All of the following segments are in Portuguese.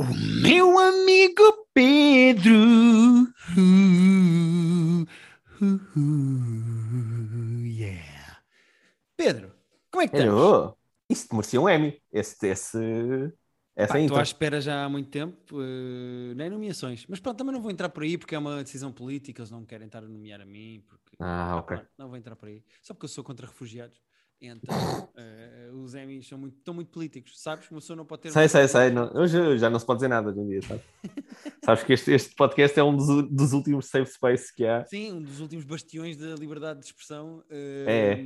O meu amigo Pedro. Uh, uh, uh, yeah. Pedro, como é que estás? Isto merecia um Emmy. Esse, esse, essa Pá, intro. Estou à espera já há muito tempo, eh, nem nomeações. Mas pronto, também não vou entrar por aí porque é uma decisão política, eles não querem estar a nomear a mim. Porque... Ah, ok. pronto, não vou entrar por aí. Só porque eu sou contra refugiados. Então, eh, os Emmys são muito, estão muito políticos, sabes? Uma pessoa não pode ter. Sei, sei, sei. Não, hoje já não se pode dizer nada hoje em dia, sabes? Sabes que este, este podcast é um dos, dos últimos safe space que há. Sim, um dos últimos bastiões da liberdade de expressão. É. eh,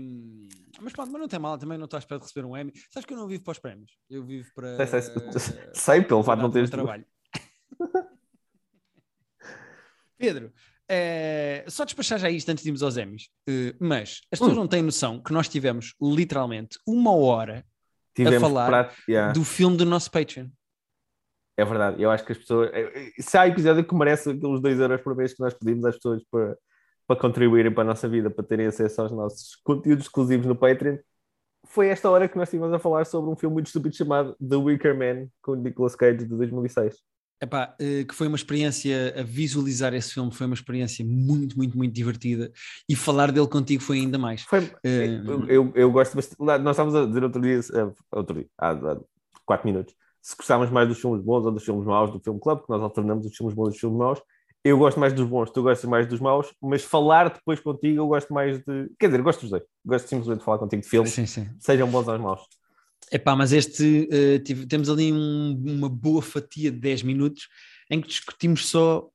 Mas pronto, mas não tem mal, também não estou à espera de receber um Emmy. Sabes que eu não vivo para os prémios, eu vivo para. Sei, sei, sei pelo fato de não teres. trabalho. Pedro, eh, só despachar já isto antes de irmos aos Emmys, eh, mas as pessoas Hum. não têm noção que nós tivemos literalmente uma hora Tivemos falar para- yeah, do filme do nosso Patreon. É verdade. Eu acho que as pessoas. eh, Se há episódio que merece aqueles 2 euros por mês que nós pedimos às pessoas para, para contribuírem para a nossa vida, para terem acesso aos nossos conteúdos exclusivos no Patreon, foi esta hora que nós estivemos a falar sobre um filme muito estúpido chamado The Wicker Man, com Nicolas Cage de 2006. Epá, eh, que foi uma experiência a visualizar esse filme, foi uma experiência muito, muito, muito divertida e falar dele contigo foi ainda mais. Foi, Eh, eu, eu, gosto bastante. Nós estávamos a dizer outro dia, eh, outro dia, há, há quatro minutos, se gostávamos mais dos filmes bons ou dos filmes maus do Filme Club, porque nós alternamos os filmes bons e os filmes maus. Eu gosto mais dos bons, tu gostas mais dos maus, mas falar depois contigo eu gosto mais de. Quer dizer, gosto dos dois. Gosto simplesmente de falar contigo de filmes, Sim, sim. sejam bons ou maus. Epá, mas este, eh, tive- temos ali um- uma boa fatia de 10 minutos em que discutimos só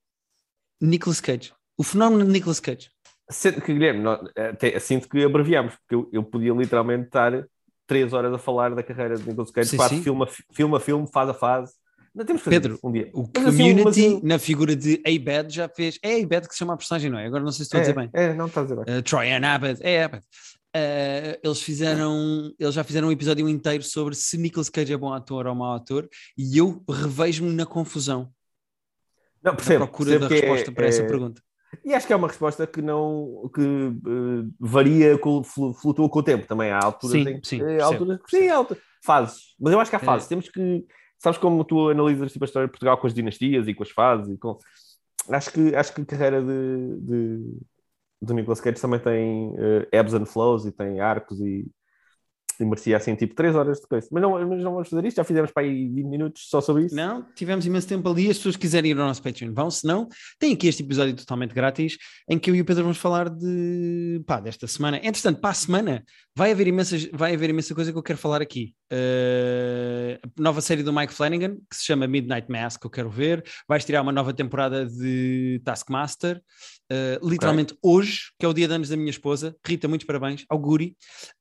Nicolas Cage, o fenómeno de Nicolas Cage. Sendo que, Guilherme, nós, até, sinto que abreviamos, porque eu, eu podia literalmente estar três horas a falar da carreira de Nicolas Cage, Sim, quase sim. filme filme, a filme, fase a fase. Não temos que Pedro, um dia. O Mas assim, community, mas eu- na figura de A-Bad, já fez. É A-Bad que se chama a personagem, não é? Agora não sei se estou a dizer bem. É, é, não está a dizer bem. Uh, Troy and Abbott, é Abbott. Uh, eles fizeram, eles já fizeram um episódio inteiro sobre se Nicolas Cage é bom ator ou mau ator, e eu revejo-me na confusão, Não, na percebo, procura percebo da que resposta é- para essa é- pergunta. E acho que é uma resposta que não que eh, varia, com, flu- flutua com o tempo também. Há alturas Sim, em que sim, eh, percebo, alturas, sim, alta- fases. Mas eu acho que há É. fases. Temos que. Sabes como tu analisas tipo, a história de Portugal com as dinastias e com as fases e com. Acho que, acho que carreira de, de, do Nicolas Cage também tem eh, ebbs and flows e tem arcos e, e merecia assim tipo 3 horas de coisa. Mas não, mas não vamos fazer isto, já fizemos para aí 20 minutos só sobre isso. Não, tivemos imenso tempo ali. As pessoas quiserem ir ao nosso Patreon vão, se não, tem aqui este episódio totalmente grátis em que eu e o Pedro vamos falar de pá, desta semana. Entretanto, para a semana vai haver, imensas, vai haver imensa coisa que eu quero falar aqui. Uh, a nova série do Mike Flanagan que se chama Midnight Mass, que eu quero ver. Vai estrear uma nova temporada de Taskmaster. Uh, literalmente hoje, que é o dia de anos da minha esposa. Rita, muitos parabéns. Auguri.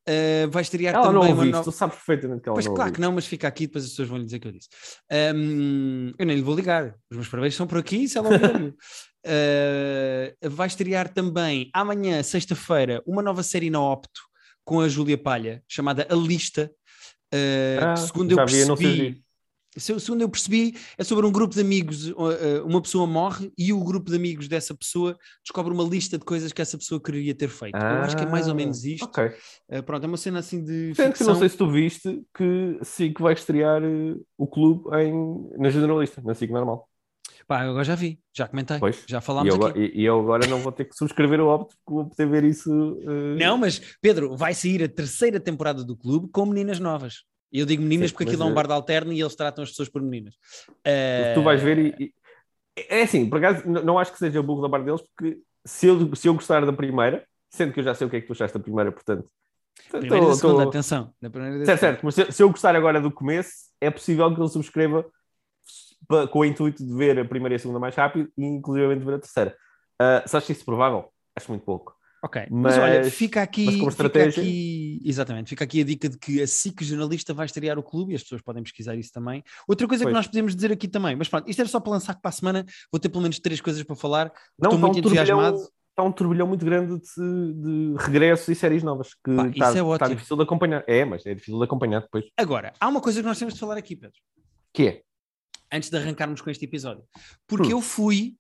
Uh, vai estrear Ela também não ouviste, nova. tu sabes perfeitamente que ela Pois não claro ouviu. que não, mas fica aqui, depois as pessoas vão lhe dizer que eu disse. Ahm, eu nem lhe vou ligar, os meus parabéns são por aqui, se ela ouvir. Ah, vai estrear também amanhã, sexta-feira, uma nova série na Opto com a Júlia Palha, chamada A Lista. ah, Ah, que segundo eu não percebi, segundo eu percebi, é sobre um grupo de amigos. uh, uh, Uma pessoa morre e o grupo de amigos dessa pessoa descobre uma lista de coisas que essa pessoa queria ter feito. eu acho que é mais ou menos isto. Ah, Ok. Uh, pronto, é uma cena assim de. Que ficção. não sei se tu viste que SIC vai estrear o clube em, na jornalista, na SIC normal. Pá, eu agora já vi, já comentei, Pois. já E falámos eu, aqui. e, e eu agora não vou ter que subscrever o óbito porque vou poder ver isso. eh, Não, mas Pedro, vai sair a terceira temporada do clube com meninas novas. Eu digo meninas Sim, porque aquilo é um bar de alterno e eles tratam as pessoas por meninas. Tu vais ver e. e- É assim, por acaso, não acho que seja burro da parte deles, porque se eu, se eu gostar da primeira, sendo que eu já sei o que é que tu achaste da primeira, portanto. Primeira tô- da segunda, tô- atenção. Da primeira da Certo, certo, mas se, se eu gostar agora do começo, é possível que ele subscreva com o intuito de ver a primeira e a segunda mais rápido e inclusive ver a terceira. Uh, se achas isso provável? Acho muito pouco. Ok, mas, Mas- olha, fica aqui, mas como fica estratégia- aqui- exatamente, fica aqui a dica de que a SIC jornalista vai estrear o clube e as pessoas podem pesquisar isso também. Outra coisa que Pois. nós podemos dizer aqui também, mas pronto, isto era só para lançar que para a semana vou ter pelo menos três coisas para falar. Não, Estou está muito um entusiasmado. Está um turbilhão muito grande de, de regressos e séries novas que Pá, está, isso é está difícil de acompanhar. É, mas é difícil de acompanhar depois. Agora, há uma coisa que nós temos de falar aqui, Pedro. Que é? antes de arrancarmos com este episódio. Porque Hum. eu fui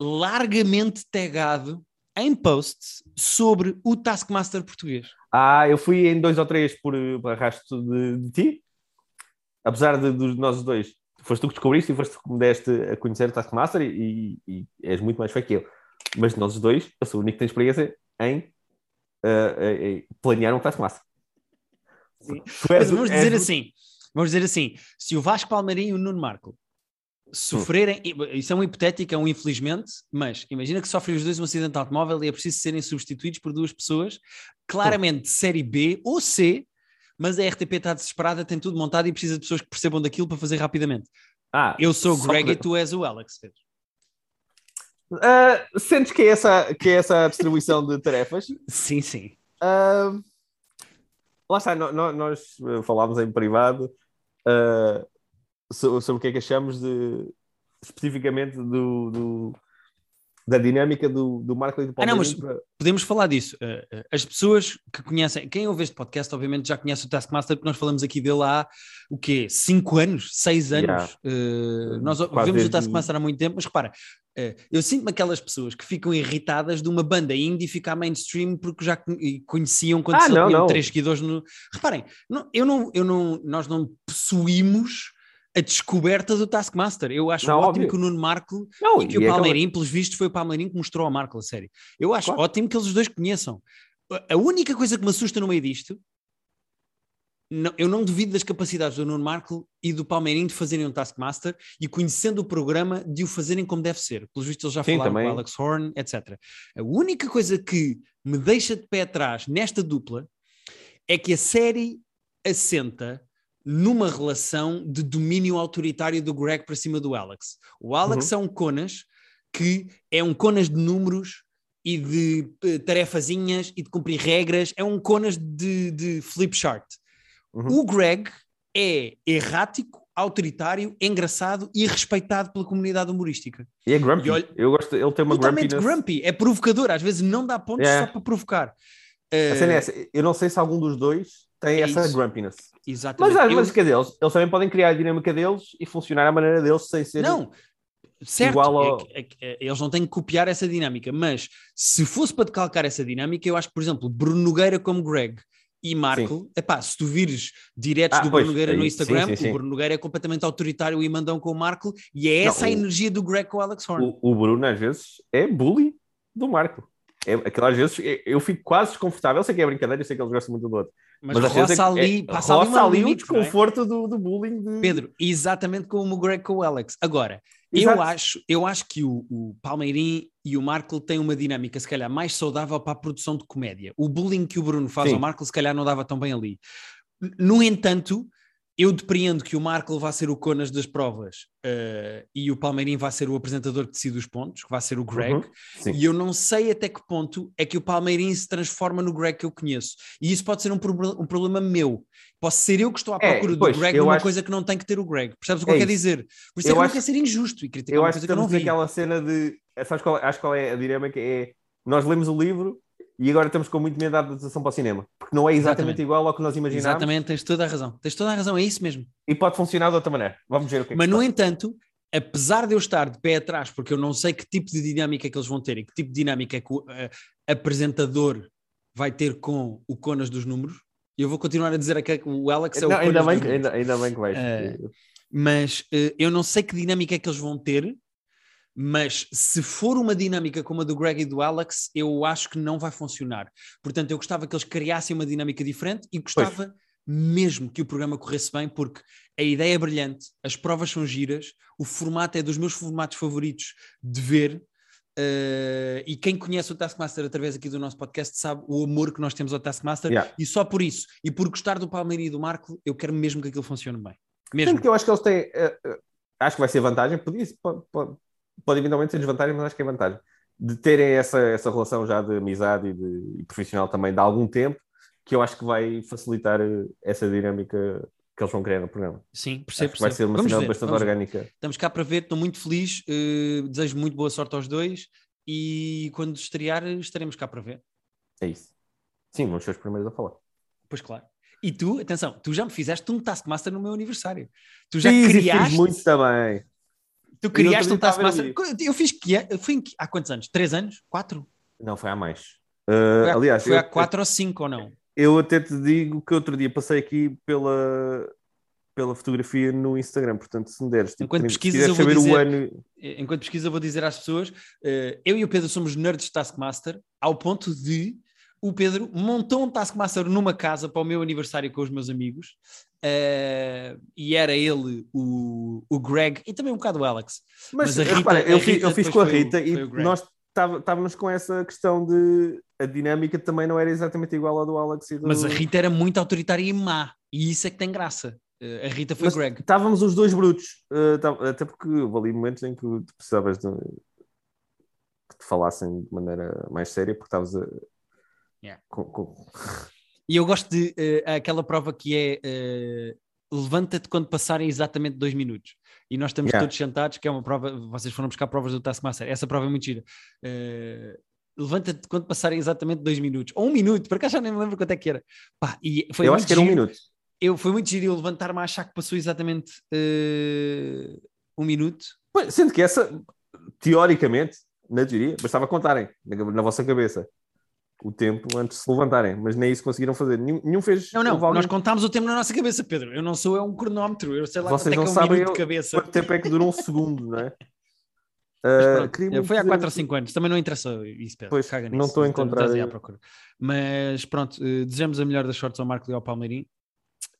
largamente tagado em posts sobre o Taskmaster português. Ah, eu fui em dois ou três por, por arrasto de, de ti. Apesar de, dos nós dois foste tu que descobriste e foste tu que me deste a conhecer o Taskmaster e, e, e és muito mais feio que eu. Mas nós os dois, eu sou o único que tem experiência em, uh, em planear um Taskmaster. Mas vamos dizer assim, vamos dizer assim, se o Vasco Palmeirinho e o Nuno Marco sofrerem, hum. isso é um hipotético, é um infelizmente, mas imagina que sofrem os dois um acidente de automóvel e é preciso serem substituídos por duas pessoas, claramente de série B ou C, mas a RTP está desesperada, tem tudo montado e precisa de pessoas que percebam daquilo para fazer rapidamente. Ah, eu sou o Greg que... e tu és o Alex. Uh, sentes que é, essa, que é essa distribuição de tarefas? Sim, sim. Uh, lá está, nós, nós falámos em privado uh, sobre o que é que achamos de, especificamente do, do da dinâmica do, do e do Palmeiras. Ah, não, mas podemos falar disso. Uh, as pessoas que conhecem, quem ouve este podcast, obviamente já conhece o Taskmaster, porque nós falamos aqui dele há o quê? Cinco anos? Seis anos? Yeah. Uh, nós Quase vemos o Taskmaster há muito tempo, mas repara, uh, eu sinto-me aquelas pessoas que ficam irritadas de uma banda indie ficar mainstream porque já conheciam quando ah, só tinham três seguidores no. Reparem, não, eu não, eu não, nós não possuímos a descoberta do Taskmaster. Eu acho não, ótimo óbvio. que o Nuno Marco não, e que o é Palmeirim, aquela... pelos vistos, foi o Palmeirim que mostrou ao Marco a série. Eu acho claro. ótimo que eles os dois conheçam. A única coisa que me assusta no meio disto, não, eu não duvido das capacidades do Nuno Marco e do Palmeirim de fazerem um Taskmaster e conhecendo o programa de o fazerem como deve ser. Pelos vistos, eles já Sim, falaram também. com o Alex Horn, etc. A única coisa que me deixa de pé atrás nesta dupla é que a série assenta numa relação de domínio autoritário do Greg para cima do Alex. O Alex uhum. é um Conas que é um Conas de números e de uh, tarefazinhas e de cumprir regras, é um Conas de, de flip chart. Uhum. O Greg é errático, autoritário, engraçado e respeitado pela comunidade humorística. E é grumpy. E olha, Eu gosto, ele tem uma totalmente grumpy, é provocador, às vezes não dá pontos yeah. só para provocar. Uh, a cena é essa, eu não sei se algum dos dois tem é essa isso. grumpiness. Exatamente. Mas, mas eu... deles, eles também podem criar a dinâmica deles e funcionar à maneira deles sem ser. Não, certo, igual ao... é, é, é, eles não têm que copiar essa dinâmica, mas se fosse para decalcar essa dinâmica, eu acho que, por exemplo, Bruno Nogueira como Greg e Marco, epá, se tu vires diretos ah, do Bruno Nogueira no Instagram, sim, sim, sim. o Bruno Nogueira é completamente autoritário e mandão com o Marco, e é essa não, a energia do Greg com o Alex Horn. O, o Bruno, às vezes, é bully do Marco. É, aquelas vezes eu fico quase desconfortável. Eu sei que é brincadeira, eu sei que eles gostam muito do outro. Mas, mas roça ali, é, passa roça ali, ali o desconforto é? do, do bullying. De... Pedro, exatamente como o Greg com o Alex. Agora, eu acho, eu acho que o, o Palmeirim e o Marco têm uma dinâmica, se calhar, mais saudável para a produção de comédia. O bullying que o Bruno faz Sim. ao Marco, se calhar, não dava tão bem ali. No entanto, eu depreendo que o Marco vai ser o Conas das provas uh, e o Palmeirim vai ser o apresentador que decide os pontos, que vai ser o Greg, uhum, e eu não sei até que ponto é que o Palmeirim se transforma no Greg que eu conheço. E isso pode ser um, pro um problema meu. Posso ser eu que estou à é, procura é, pois, do Greg numa acho... coisa que não tem que ter o Greg. Percebes o que é eu quero dizer? Por isso eu é que acho... não quero ser injusto e criticar eu uma coisa que, que eu não vi. aquela cena de... Sabes qual, acho qual é a dinâmica? É, nós lemos o livro e agora estamos com muito medo da adaptação para o cinema, porque não é exatamente, exatamente. igual ao que nós imaginávamos. Exatamente, tens toda a razão. Tens toda a razão, é isso mesmo. E pode funcionar de outra maneira. Vamos ver o que é Mas, que no entanto, apesar de eu estar de pé atrás, porque eu não sei que tipo de dinâmica é que eles vão ter e que tipo de dinâmica é que o uh, apresentador vai ter com o Conas dos números, eu vou continuar a dizer que o Alex é o não, ainda bem, que, ainda, ainda, bem que vais. Uh, mas uh, eu não sei que dinâmica é que eles vão ter, mas se for uma dinâmica como a do Greg e do Alex, eu acho que não vai funcionar. Portanto, eu gostava que eles criassem uma dinâmica diferente e gostava pois. mesmo que o programa corresse bem, porque a ideia é brilhante, as provas são giras, o formato é dos meus formatos favoritos de ver. Uh, e quem conhece o Taskmaster através aqui do nosso podcast sabe o amor que nós temos ao Taskmaster, yeah. e só por isso, e por gostar do Palmeiras e do Marco, eu quero mesmo que aquilo funcione bem. Mesmo. Sempre que eu acho que eles têm, uh, uh, acho que vai ser vantagem, podia, pode, pode, eventualmente ser desvantagem, mas acho que é vantagem. De terem essa, essa relação já de amizade e, de, e profissional também de algum tempo, que eu acho que vai facilitar eh, essa dinâmica que eles vão criar no programa. Sim, percebo. Vai ser uma cena bastante orgânica. Ver. Estamos cá para ver, estou muito feliz, uh, desejo muito boa sorte aos dois e quando estrear estaremos cá para ver. É isso. Sim, vamos ser os primeiros a falar. Pois claro. E tu, atenção, tu já me fizeste um Taskmaster no meu aniversário. Tu já Sim, criaste. Fiz muito também. Tu criaste um Taskmaster. Eu fiz que foi em, há quantos anos? Três anos? Quatro? Não, foi há mais. Uh, foi há, aliás, foi eu, há quatro eu, ou cinco ou não? Eu até te digo que outro dia passei aqui pela pela fotografia no Instagram. Portanto, se me deres, tipo, Enquanto pesquisas, eu vou dizer- ano. Enquanto pesquisa, eu vou dizer às pessoas: eh, eu e o Pedro somos nerds de Taskmaster, ao ponto de o Pedro montou um Taskmaster numa casa para o meu aniversário com os meus amigos, eh, e era ele, o, o Greg e também um bocado o Alex. Mas, Mas a Rita- repara, eu, a fiz, Rita eu fiz com a foi Rita foi e Greg. nós estávamos com essa questão de a dinâmica também não era exatamente igual à do Alex e do... Mas a Rita era muito autoritária e má, e isso é que tem graça. Eh, a Rita foi Mas Greg. Estávamos os dois brutos, tá- até porque houve ali momentos em que tu precisavas de que te falassem de maneira mais séria, porque estavas a. Yeah. E eu gosto de eh, aquela prova que é eh, levanta-te quando passarem exatamente dois minutos. E nós estamos Yeah. todos sentados, que é uma prova, vocês foram buscar provas do Taskmaster. Essa prova é muito gira. Eh, levanta-te quando passarem exatamente dois minutos. Ou um minuto, por acaso já nem me lembro quanto é que era. Pá, e foi eu acho que era um giro. minuto. Eu, foi muito giro eu levantar-me a achar que passou exatamente eh, um minuto. Sendo que essa, teoricamente, na teoria, bastava contarem na, na vossa cabeça o tempo antes de se levantarem, mas nem isso conseguiram fazer. Nenhum, nenhum fez. Não, não, nós contámos o tempo na nossa cabeça, Pedro. Eu não sou é um cronómetro, eu sei lá Vocês é não é um sabem eu- de cabeça. Quanto tempo é que durou um segundo, não é? Ah, pronto, foi há dizer 4 ou aqui- 5 anos, também não interessa isso, Pedro. Pois, Caga não estou a encontrar à procura. Mas pronto, eh, desejamos a melhor das sortes ao Marco e ao Palmeirim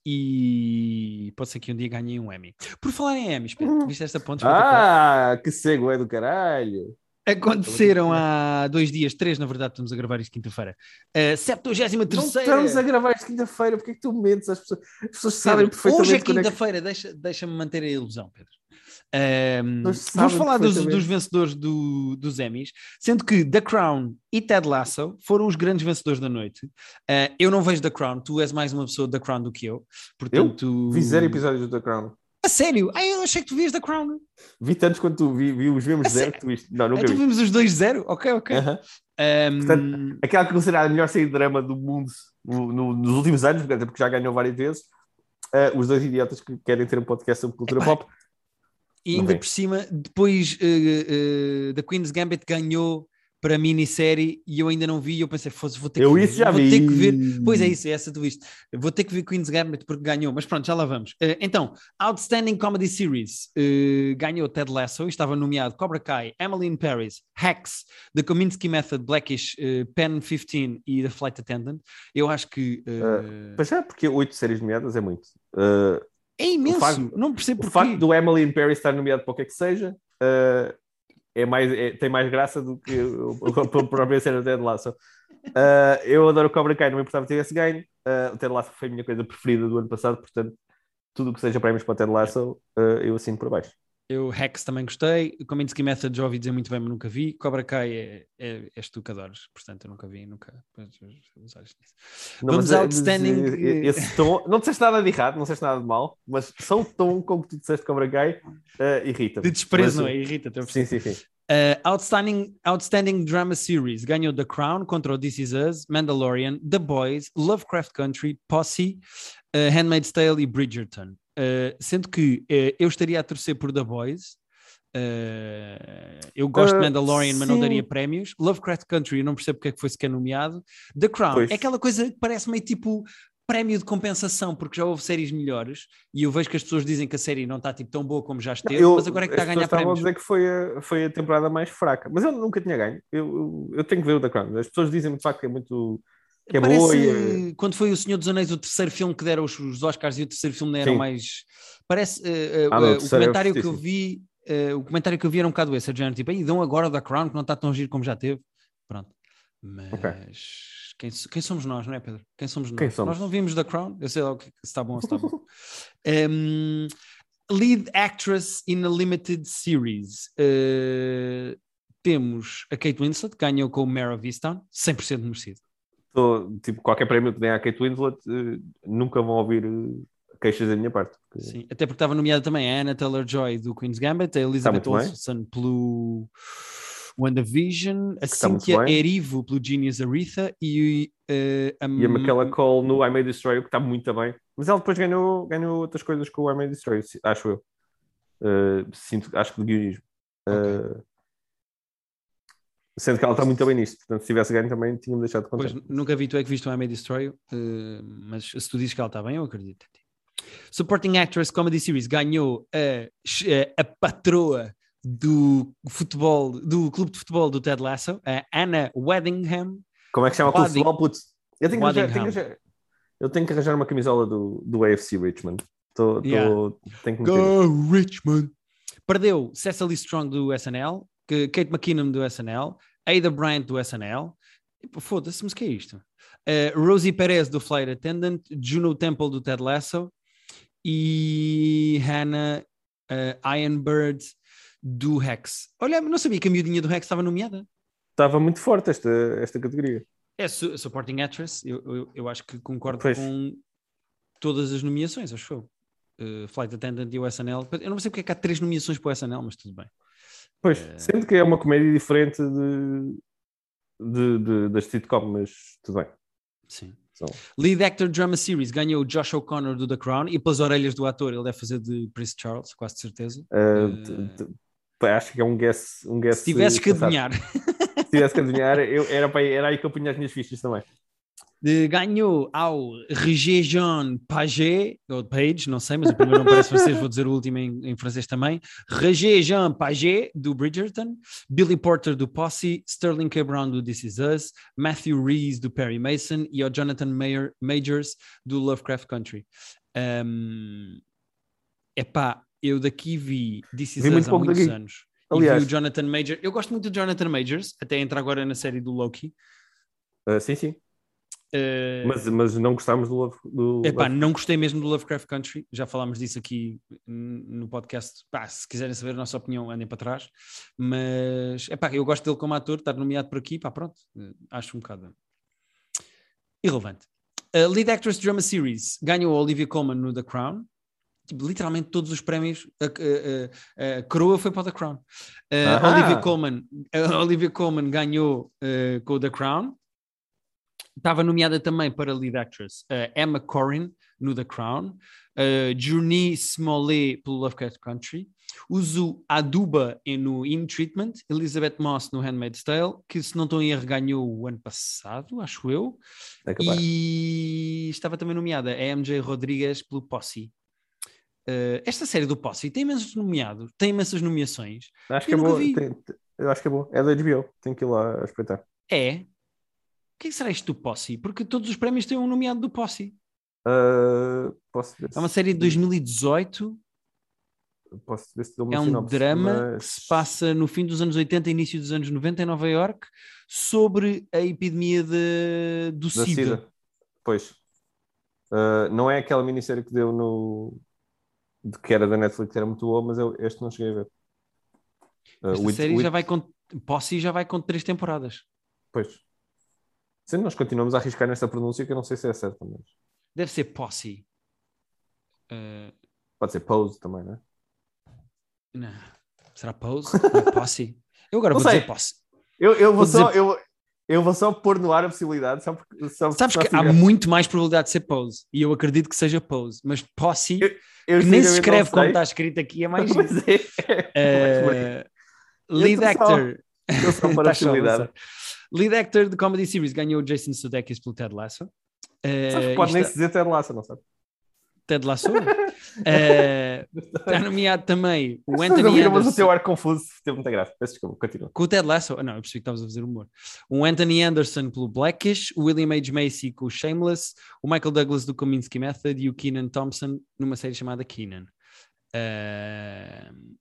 e pode ser que um dia ganhem um Emmy. Por falar em Emmys, Pedro, viste esta ponte? Ah, que cego é do caralho! Aconteceram há dois dias, três na verdade, estamos a gravar isto quinta-feira. A 73 Não estamos a gravar isto quinta-feira, porque é que tu mentes? As pessoas, as pessoas sabem perfeitamente Hoje é quando é que- quinta-feira, deixa- deixa-me manter a ilusão, Pedro. Vamos sabem falar dos, dos vencedores do- dos Emmys, sendo que The Crown e Ted Lasso foram os grandes vencedores da noite. Ah, eu não vejo The Crown, tu és mais uma pessoa The Crown do que eu, portanto. Vi zero episódios do The Crown. A sério? Ah, eu achei que tu vias The Crown. Vi tantos quanto tu vi, vi os mesmos A zero que tu viste. Não, Ah, nunca tu vi. vimos os dois zero? Ok, ok. Aham. Ahm, Portanto, Aquela que considerada a melhor série de drama do mundo no- no- nos últimos anos, até porque já ganhou várias vezes. Ah, os dois idiotas que querem ter um podcast sobre cultura Epá, pop. E ainda por cima, depois eh, eh, The Queen's Gambit ganhou para a minissérie e eu ainda não vi. E eu pensei, fosse, vou ter Eu que ver. isso já vou vi. ter que ver. Pois é, isso, é essa tu viste. Vou ter que ver Queen's Gambit porque ganhou, mas pronto, já lá vamos. Eh, então, Outstanding Comedy Series eh, ganhou Ted Lasso, estava nomeado Cobra Kai, Emily in Paris, Hacks, The Kominsky Method, Blackish, eh, Pen 15 e The Flight Attendant. Eu acho que eh, Mas já, porque oito séries nomeadas é muito. É imenso, facto- não percebo o porquê. facto do Emily in Paris estar nomeado para o que é que seja ah, é mais, é- tem mais graça do que a própria cena do Ted Lasso. Ah, eu adoro Cobra Kai, não me importava ter esse ganho. Ah, o Ted Lasso foi a minha coisa preferida do ano passado, portanto, tudo o que seja prémios para o Ted Lasso, ah, eu assino por baixo. Eu, Rex, também gostei. O Kominsky Method já ouvi dizer muito bem, mas nunca vi. Cobra Kai é, é, és tu que portanto eu nunca vi, nunca. pois, os olhos nisso. Não, Vamos mas, ao eh, Outstanding. mas, eh, Esse tom, não disseste nada de errado, não disseste nada de mal, mas só o tom com que tu disseste Cobra Kai uh, irrita-me. De desprezo, Mas, não é? Irrita-te. Sim, sim, sim. Uh, outstanding, outstanding Drama Series ganhou The Crown contra o This Is Us, Mandalorian, The Boys, Lovecraft Country, Posse, uh, Handmaid's Tale e Bridgerton. Uh, sendo que uh, eu estaria a torcer por The Boys. Uh, eu gosto de Mandalorian, mas não sim. daria prémios. Lovecraft Country, eu não percebo porque é que foi sequer nomeado. The Crown Pois. é aquela coisa que parece meio tipo prémio de compensação, porque já houve séries melhores e eu vejo que as pessoas dizem que a série não está tipo, tão boa como já esteve, Eu- mas agora é que está a ganhar prémios. dizer que foi a, foi a temporada mais fraca, mas eu nunca tinha ganho. Eu, eu, eu tenho que ver o The Crown. As pessoas dizem de facto que é muito. Que é Parece boa e. quando foi o Senhor dos Anéis o terceiro filme que deram os, os Oscars e o terceiro filme não era Sim. mais parece eh, eh, Ah, não, o eh, o terceiro é comentário que eu vi eh, o comentário que eu vi era um bocado esse, é género, tipo, aí dão agora o da Crown que não está tão giro como já teve pronto, mas Ok. quem, quem somos nós, não é Pedro? Quem somos nós? Quem somos? Nós não vimos da Crown, eu sei lá o que se está bom ou se está bom Em, Lead Actress in a Limited Series Eh, temos a Kate Winslet, que ganhou com o Mare of Easttown 100% merecido Tô, tipo, qualquer prémio que dê à Kate Winslet, eh, nunca vão ouvir eh, queixas da minha parte. porque- Sim, até porque estava nomeada também a Anna Taylor-Joy do Queen's Gambit, a Elizabeth. Olsen pelo WandaVision, a Cynthia. Erivo pelo Genius Aretha e eh, a, E a Michaela Cole no I May Destroy You, que está muito bem. Mas ela depois ganhou, ganhou outras coisas com o I May Destroy You, acho eu. Uh, sinto, acho que de guionismo. Uh, sendo que ela está muito bem nisto. Portanto, se tivesse ganho também, tinha-me deixado de Pois, contente. nunca vi tu é que viste o I May Destroy eh, mas se tu dizes que ela está bem, eu acredito. em ti. Supporting Actress Comedy Series ganhou a, a patroa do futebol, do clube de futebol do Ted Lasso, a Anna Weddingham. Como é que chama o clube de futebol? Putz, eu tenho, que arranjar, tenho que arranjar, eu tenho que arranjar uma camisola do, do AFC Richmond. Tô, tô, yeah. Go Richmond! Perdeu Cecily Strong do SNL, Kate McKinnon do SNL, Ada Bryant do SNL. Foda-se, mas que é isto? Uh, Rosie Perez do Flight Attendant, Juno Temple do Ted Lasso e Hannah uh, Ironbird do Rex. Olha, não sabia que a miudinha do Rex estava nomeada. Estava muito forte esta, esta categoria. É su Supporting Actress, eu, eu, eu, acho que concordo pois. com todas as nomeações, acho eu. Uh, Flight Attendant e o SNL. Eu não sei porque é que há três nomeações para o SNL, mas tudo bem. Pois, uh... sendo que é uma comédia diferente de, de, de, das sitcom, mas tudo bem. Sim. So. Lead Actor Drama Series ganhou Josh O'Connor do The Crown e pelas orelhas do ator ele deve fazer de Prince Charles, quase de certeza. Uh, uh, acho que é um guess. Um guess se tivesse que adivinhar. Se tivesse que adivinhar, eu, era, para, era aí que eu punha as minhas fichas também. De, ganhou ao Roger Jean Paget, ou Page, não sei, mas o primeiro não parece francês, vou dizer o último em, em francês também. Roger Jean Paget, do Bridgerton, Billy Porter, do Posse, Sterling K. Brown, do This Is Us, Matthew Rees, do Perry Mason e o Jonathan Mayer, Majors, do Lovecraft Country. Um, epá, eu daqui vi This Is vi Us há muitos daqui. anos. Aliás, e vi o Jonathan Majors. Eu gosto muito do Jonathan Majors, até entra agora na série do Loki. Uh, sim, sim. Uh, mas, mas não gostámos do, Love, do epá, Love... não gostei mesmo do Lovecraft Country, já falámos disso aqui no podcast. Pá, se quiserem saber a nossa opinião, andem para trás. Mas epá, eu gosto dele como ator, estar nomeado por aqui, pá, pronto, eh, acho um bocado irrelevante. Uh, Lead Actress Drama Series ganhou a Olivia Colman no The Crown. Tipo, literalmente todos os prémios, a, a, a, a coroa foi para o The Crown. Uh, Olivia, Colman, Olivia Colman ganhou com o The Crown Estava nomeada também para lead actress uh, Emma Corrin no The Crown, uh, Journey Smollett pelo Lovecraft Country, Uzu Aduba no In Treatment, Elizabeth Moss no Handmaid's Tale, que se não estou em erro ganhou o ano passado, acho eu, é e estava também nomeada a MJ Rodrigues pelo Posse. Uh, esta série do Posse tem imensos nomeados, tem imensas nomeações. Acho que é boa, tem, eu acho que é boa, é da HBO, tenho que ir lá espreitar. É, que é será isto do Posse? Porque todos os prémios têm um nomeado do Posse. Uh, posso ver é uma série de 2018. Posso ver se uma é um sinopse, drama mas... que se passa no fim dos anos 80 e início dos anos 90 em Nova York sobre a epidemia de, do SIDA. SIDA. Pois. Uh, não é aquela minissérie que deu no. De que era da Netflix, que era muito boa, mas eu, este não cheguei a ver. Uh, Esta with, série with... já vai com. Posse já vai com três temporadas. Pois. Sendo nós continuamos a arriscar nesta pronúncia que eu não sei se é certa, mas. Deve ser posse. Uh... Pode ser pose também, não é? Não. Será pose? Não é posse? Eu agora não vou sei. dizer posse. Eu, eu vou, vou só. Dizer... Eu... Eu vou só pôr no ar a possibilidade. Só porque, só Sabes que há muito mais probabilidade de ser pose. E eu acredito que seja pose. Mas posse, eu, eu que nem se escreve como está escrito aqui, é mais. Pois é. Uh, lead actor. Só, eu só para a possibilidade. Lead Actor de Comedy Series ganhou Jason Sudeikis pelo Ted Lasso. Uh, Sabes que pode nem se dizer Ted Lasso, não sabe? Ted Lasso. uh, está nomeado também o Anthony Anderson. Mas o teu ar confuso teve muita graça. Peço desculpa, continua. Com o Ted Lasso? Ah, não, eu percebi que estavas a fazer humor. O Anthony Anderson pelo Blackish, o William H. Macy com o Shameless, o Michael Douglas do Kominsky Method e o Keenan Thompson numa série chamada Keenan. Uh,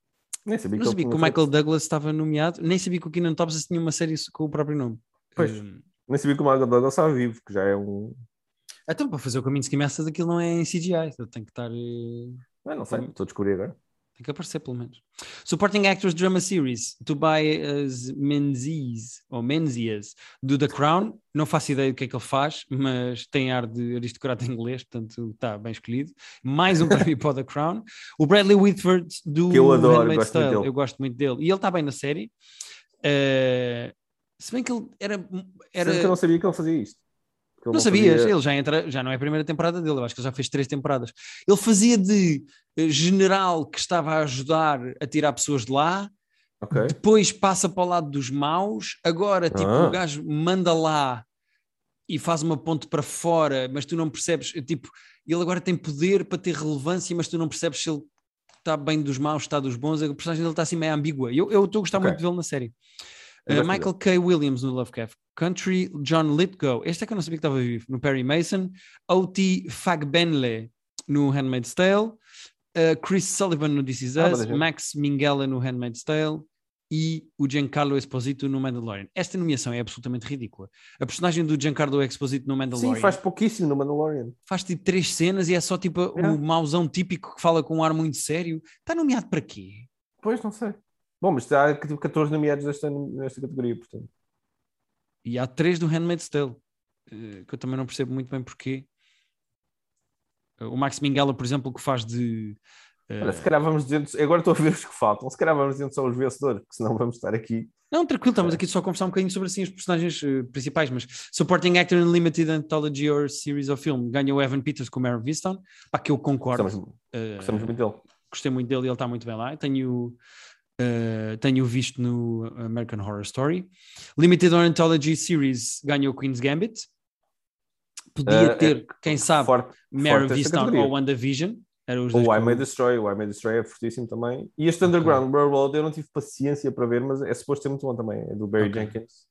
nem sabia, não que, sabia que o Michael feito. Douglas estava nomeado, nem sabia que o Keenan Thompson tinha uma série com o próprio nome. Pois, um, nem sabia que o Michael Douglas estava vivo, que já é um. Então, para fazer o caminho de Schemessas, aquilo não é em CGI, eu tenho que estar. Eh, não sei, estou a descobrir agora. Tem que aparecer, pelo menos. Supporting Actors Drama Series, Tobias Menzies, ou Menzies, do The Crown. Não faço ideia do que é que ele faz, mas tem ar de aristocrata inglês, portanto está bem escolhido. Mais um prémio para o The Crown. O Bradley Whitford, do que eu adoro, gosto Tale. Eu gosto muito dele. E ele está bem na série. Uh, se bem que ele era. era... Sendo que eu não sabia que ele fazia isto. Não, não, sabias, ele já entra, já não é a primeira temporada dele, eu acho que ele já fez três temporadas. Ele fazia de eh, general que estava a ajudar a tirar pessoas de lá, okay. depois passa para o lado dos maus, agora tipo ah. o gajo manda lá e faz uma ponte para fora, mas tu não percebes, tipo, ele agora tem poder para ter relevância, mas tu não percebes se ele está bem dos maus, está dos bons. A personagem dele está assim meio ambígua. Eu eu estou a gostar Ok. muito de vê-lo na série. Uh, Michael K. Williams no Lovecraft Country, John Lithgow, este é que eu não sabia que estava vivo, no Perry Mason, O.T. Fagbenle no Handmaid's Tale, uh, Chris Sullivan no This Is Ah, Us, gente. Max Minghella no Handmaid's Tale e o Giancarlo Esposito no Mandalorian. Esta nomeação é absolutamente ridícula. A personagem do Giancarlo Esposito no Mandalorian Sim, faz pouquíssimo no Mandalorian. faz tipo três cenas e é só tipo É. o mauzão típico que fala com um ar muito sério. Está nomeado para quê? Pois, não sei. Bom, mas há tipo 14 nomeados nesta, nesta categoria, portanto. E há três do Handmaid's Tale, eh, que eu também não percebo muito bem porquê. Eh, O Max Minghella, por exemplo, que faz de. Olha, se calhar vamos dizendo, agora estou a ver os que faltam, se calhar vamos dizendo só os vencedores, porque senão vamos estar aqui. Não, tranquilo, estamos É. aqui só a conversar um bocadinho sobre assim, os personagens eh, principais, mas Supporting Actor in Limited Anthology or Series of Film ganhou Evan Peters com Mare Viston, para que eu concordo. Gostamos, eh, gostamos muito dele. gostei muito dele e ele está muito bem lá. Tenho, eh, tenho visto no American Horror Story. Limited or Anthology Series ganhou Queen's Gambit. Podia Eh, ter, é quem sabe, Forte, categoria. ou WandaVision. Eram os O I May Destroy, o I May Destroy é fortíssimo também. E este Underground Railroad eu não tive paciência para ver, mas é suposto ser muito bom também. É do Barry Ok. Jenkins.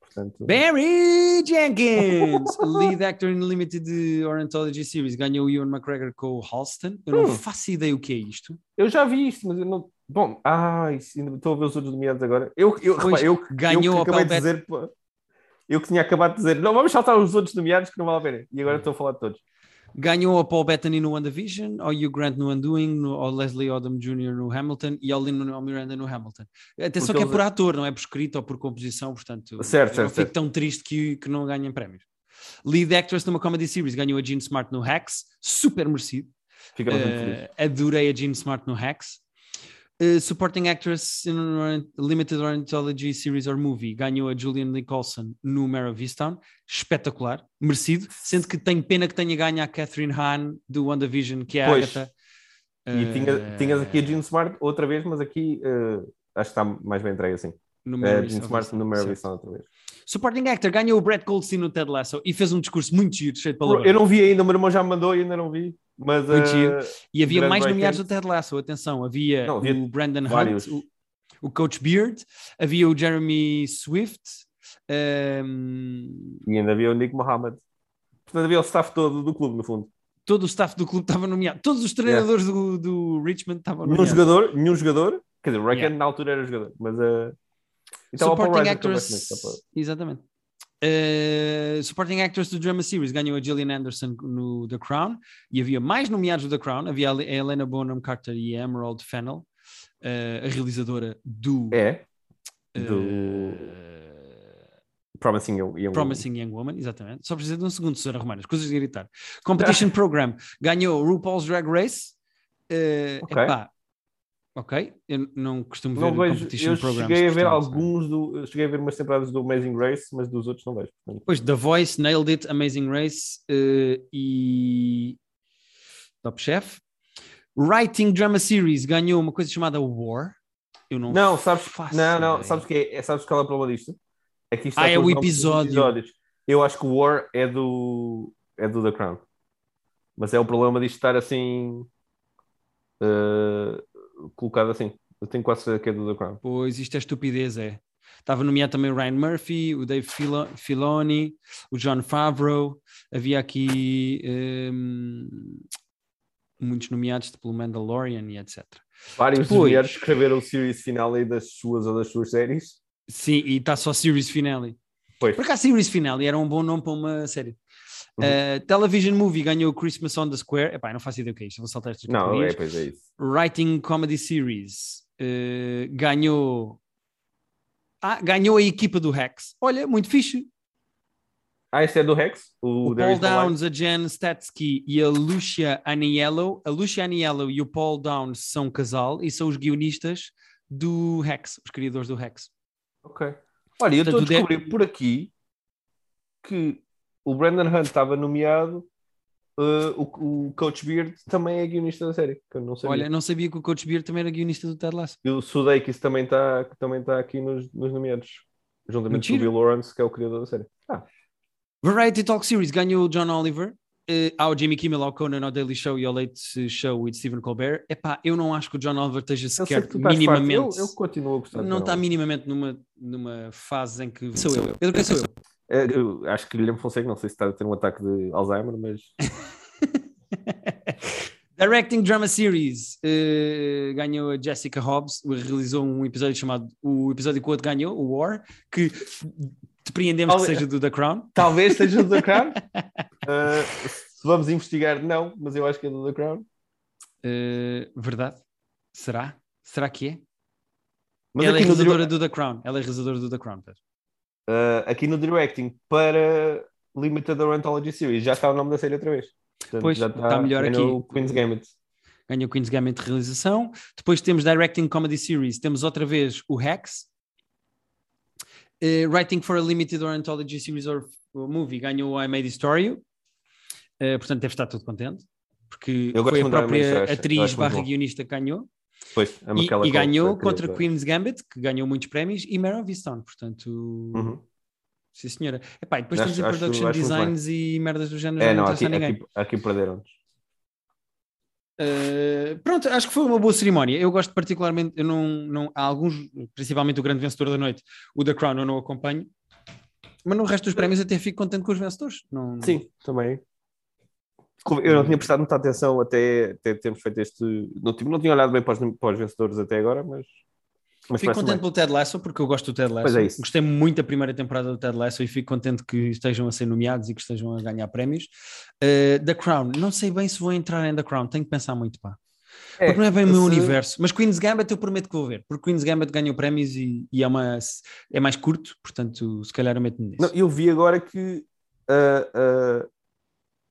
Portanto, Barry Jenkins, Lead Actor in Limited or Anthology Series, ganhou Ewan McGregor com o Halston. Eu não Hum. faço ideia o que é isto. eu já vi isto, mas eu não. Bom, ai, estou a ver os outros nomeados agora. Eu, eu, repara, eu, que- ganhou eu que acabei de dizer. Eu que tinha acabado de dizer, não, vamos saltar os outros nomeados que não vale a pena. E agora estou a falar de todos. Ganhou a Paul Bettany no WandaVision, ao Hugh Grant no Undoing, no, ao Leslie Odom Jr. no Hamilton e ao Lin-Manuel Miranda no Hamilton. Atenção Porque que é eles- por ator, não é por escrito ou por composição, portanto Certo, certo, não fico tão triste que, que não ganhem prémios. Lead Actress numa Comedy Series ganhou a Jean Smart no Hacks, super merecido. Felizes. adorei a Jean Smart no Hacks. Eh, supporting Actress in a Limited Ornithology Series or Movie ganhou a Julian Nicholson no Mare of Easttown, espetacular, merecido, sendo que tenho pena que tenha ganho a Catherine Hahn do WandaVision, que é a Pois. Agatha. E Eh, tinha, tinhas aqui a Jean Smart outra vez, mas aqui eh, acho que está mais bem entregue assim. no A Mare Jean of Smart no Mary certo. Easttown outra vez. Supporting Actor ganhou o Brett Goldstein no Ted Lasso e fez um discurso muito giro, cheio de palavrões. Eu não vi ainda, o meu irmão já me mandou e ainda não vi. Mas Muito giro. E havia mais nomeados do Ted Lasso, atenção, havia, Não, havia o Brandon vários. Hunt, o, o Coach Beard, havia o Jeremy Swift, ehm, e ainda havia o Nick Mohammed. Portanto, havia o staff todo do clube, no fundo. todo o staff do clube estava nomeado, todos os treinadores do, do Richmond estavam Nenhum nomeados. jogador, nenhum jogador. Quer dizer, o Yeah. na altura era jogador, mas. eh, então, Supporting também Actress, exatamente. Eh, supporting Actress do Drama Series ganhou a Gillian Anderson no The Crown e havia mais nomeados do The Crown, havia a Helena Bonham Carter e a Emerald Fennell, eh, a realizadora do É, eh, do Promising Young Young Promising Young Woman, exatamente. Só precisa de um segundo, Susana Romanas, coisas de gritar. Competition Program ganhou RuPaul's Drag Race. Eh, Ok. epá, ok, eu não costumo ver Não vejo, Competition eu Programs. cheguei a ver portanto, alguns do. Cheguei a ver umas temporadas do Amazing Race, mas dos outros não vejo. portanto. Depois The Voice, Nailed It, Amazing Race eh, e Top Chef. Writing Drama Series ganhou uma coisa chamada War. Eu não, Não, sabes, faço não, não, sabes, que é, é- sabes qual é o problema disto? É que isto Ah, é o episódio. episódios. Eu acho que o War é do, é do The Crown. Mas é o problema disto estar assim. eh, colocado assim. Eu tenho quase certeza que é do The Crown. Pois isto é estupidez, é. Estava nomeado também o Ryan Murphy, o Dave Filo- Filoni, o John Favreau. Havia aqui hum, muitos nomeados pelo Mandalorian e etc. Vários Depois- nomeados escreveram o series finale das suas ou das suas séries. Sim, e está só Series Finale. Pois. Por acaso, Series Finale era um bom nome para uma série. Uh, Television Movie ganhou Christmas on the Square. Epá, não faço ideia o que é isto, vou saltar estas Não, é, pois é isso. Writing Comedy Series uh, ganhou. Ah, ganhou a equipa do Rex. Olha, muito fixe. Ah, este é do Rex? O, O Paul? Downs, a Jen Statsky e a Lucia Aniello. A Lucia Aniello e o Paul Downs são um casal e são os guionistas do Rex, os criadores do Rex. Ok. Olha, eu estou a descobrir de- por aqui que o Brandon Hunt estava nomeado, uh, o, o Coach Beard também é guionista da série, que eu não sabia. Olha, não sabia que o Coach Beer também era guionista do Ted Lasso. E o Sudeikis também está também tá aqui nos, nos nomeados, juntamente com o Bill Lawrence, que é o criador da série. Ah, Variety Talk Series ganhou o John Oliver. uh, ao Jimmy Kimmel, ao Conan, ao Daily Show e ao Late Show with Stephen Colbert, epá, eu não acho que o John Oliver esteja sequer minimamente. Eu, eu, continuo a gostar. Não está minimamente numa, numa fase em que. Sou eu. Pedro, quem sou eu? É, eu acho que Guilherme Fonseca, não sei se está a ter um ataque de Alzheimer, mas. Directing Drama Series uh, ganhou a Jessica Hobbs, realizou um episódio chamado o episódio que o outro ganhou, o War, que depreendemos Talvez, que seja do The Crown. Talvez seja do The Crown. uh, se vamos investigar, não, mas eu acho que é do The Crown. Uh, verdade? Será? Será que é? Mas ela é realizadora do The Crown. Ela é realizadora do The Crown. Uh, aqui no directing para Limited Anthology Series já está o nome da série outra vez. Portanto, pois, está, está, melhor aqui. Queen's Gambit. Ganhou Queen's Gambit de realização. Depois temos Directing Comedy Series. Temos outra vez o Hex. Uh, writing for a Limited or Anthology Series or Movie. Ganhou o I Made Story. Uh, portanto, deve estar todo contente. Porque foi a própria atriz barra guionista que ganhou. Pois, e, e ganhou contra Queen's Gambit, que ganhou muitos prémios, e Mare of Easttown, portanto... Uhum. Sim, senhora. Epá, e depois acho, temos a production acho, designs e merdas do género. É, não, aqui, aqui, aqui perderam-nos. Uh, pronto, acho que foi uma boa cerimónia. Eu gosto particularmente, eu não, não, há alguns, principalmente o grande vencedor da noite, o The Crown, eu não acompanho, mas no resto dos prémios até fico contente com os vencedores. Não, Sim, também. Eu não tinha prestado muita atenção até, até termos feito este. Não, não tinha olhado bem para os, para os vencedores até agora, mas. mas fico contente pelo Ted Lasso, porque eu gosto do Ted Lasso. É Gostei muito da primeira temporada do Ted Lasso e fico contente que estejam a ser nomeados e que estejam a ganhar prémios. Uh, The Crown, não sei bem se vou entrar em The Crown, tenho que pensar muito, pá. É, porque não é bem o meu universo. Mas Queen's Gambit eu prometo que vou ver, porque Queen's Gambit ganhou prémios e, e é, uma, é mais curto, portanto, se calhar eu meto-me nisso. Não, eu vi agora que. Uh, uh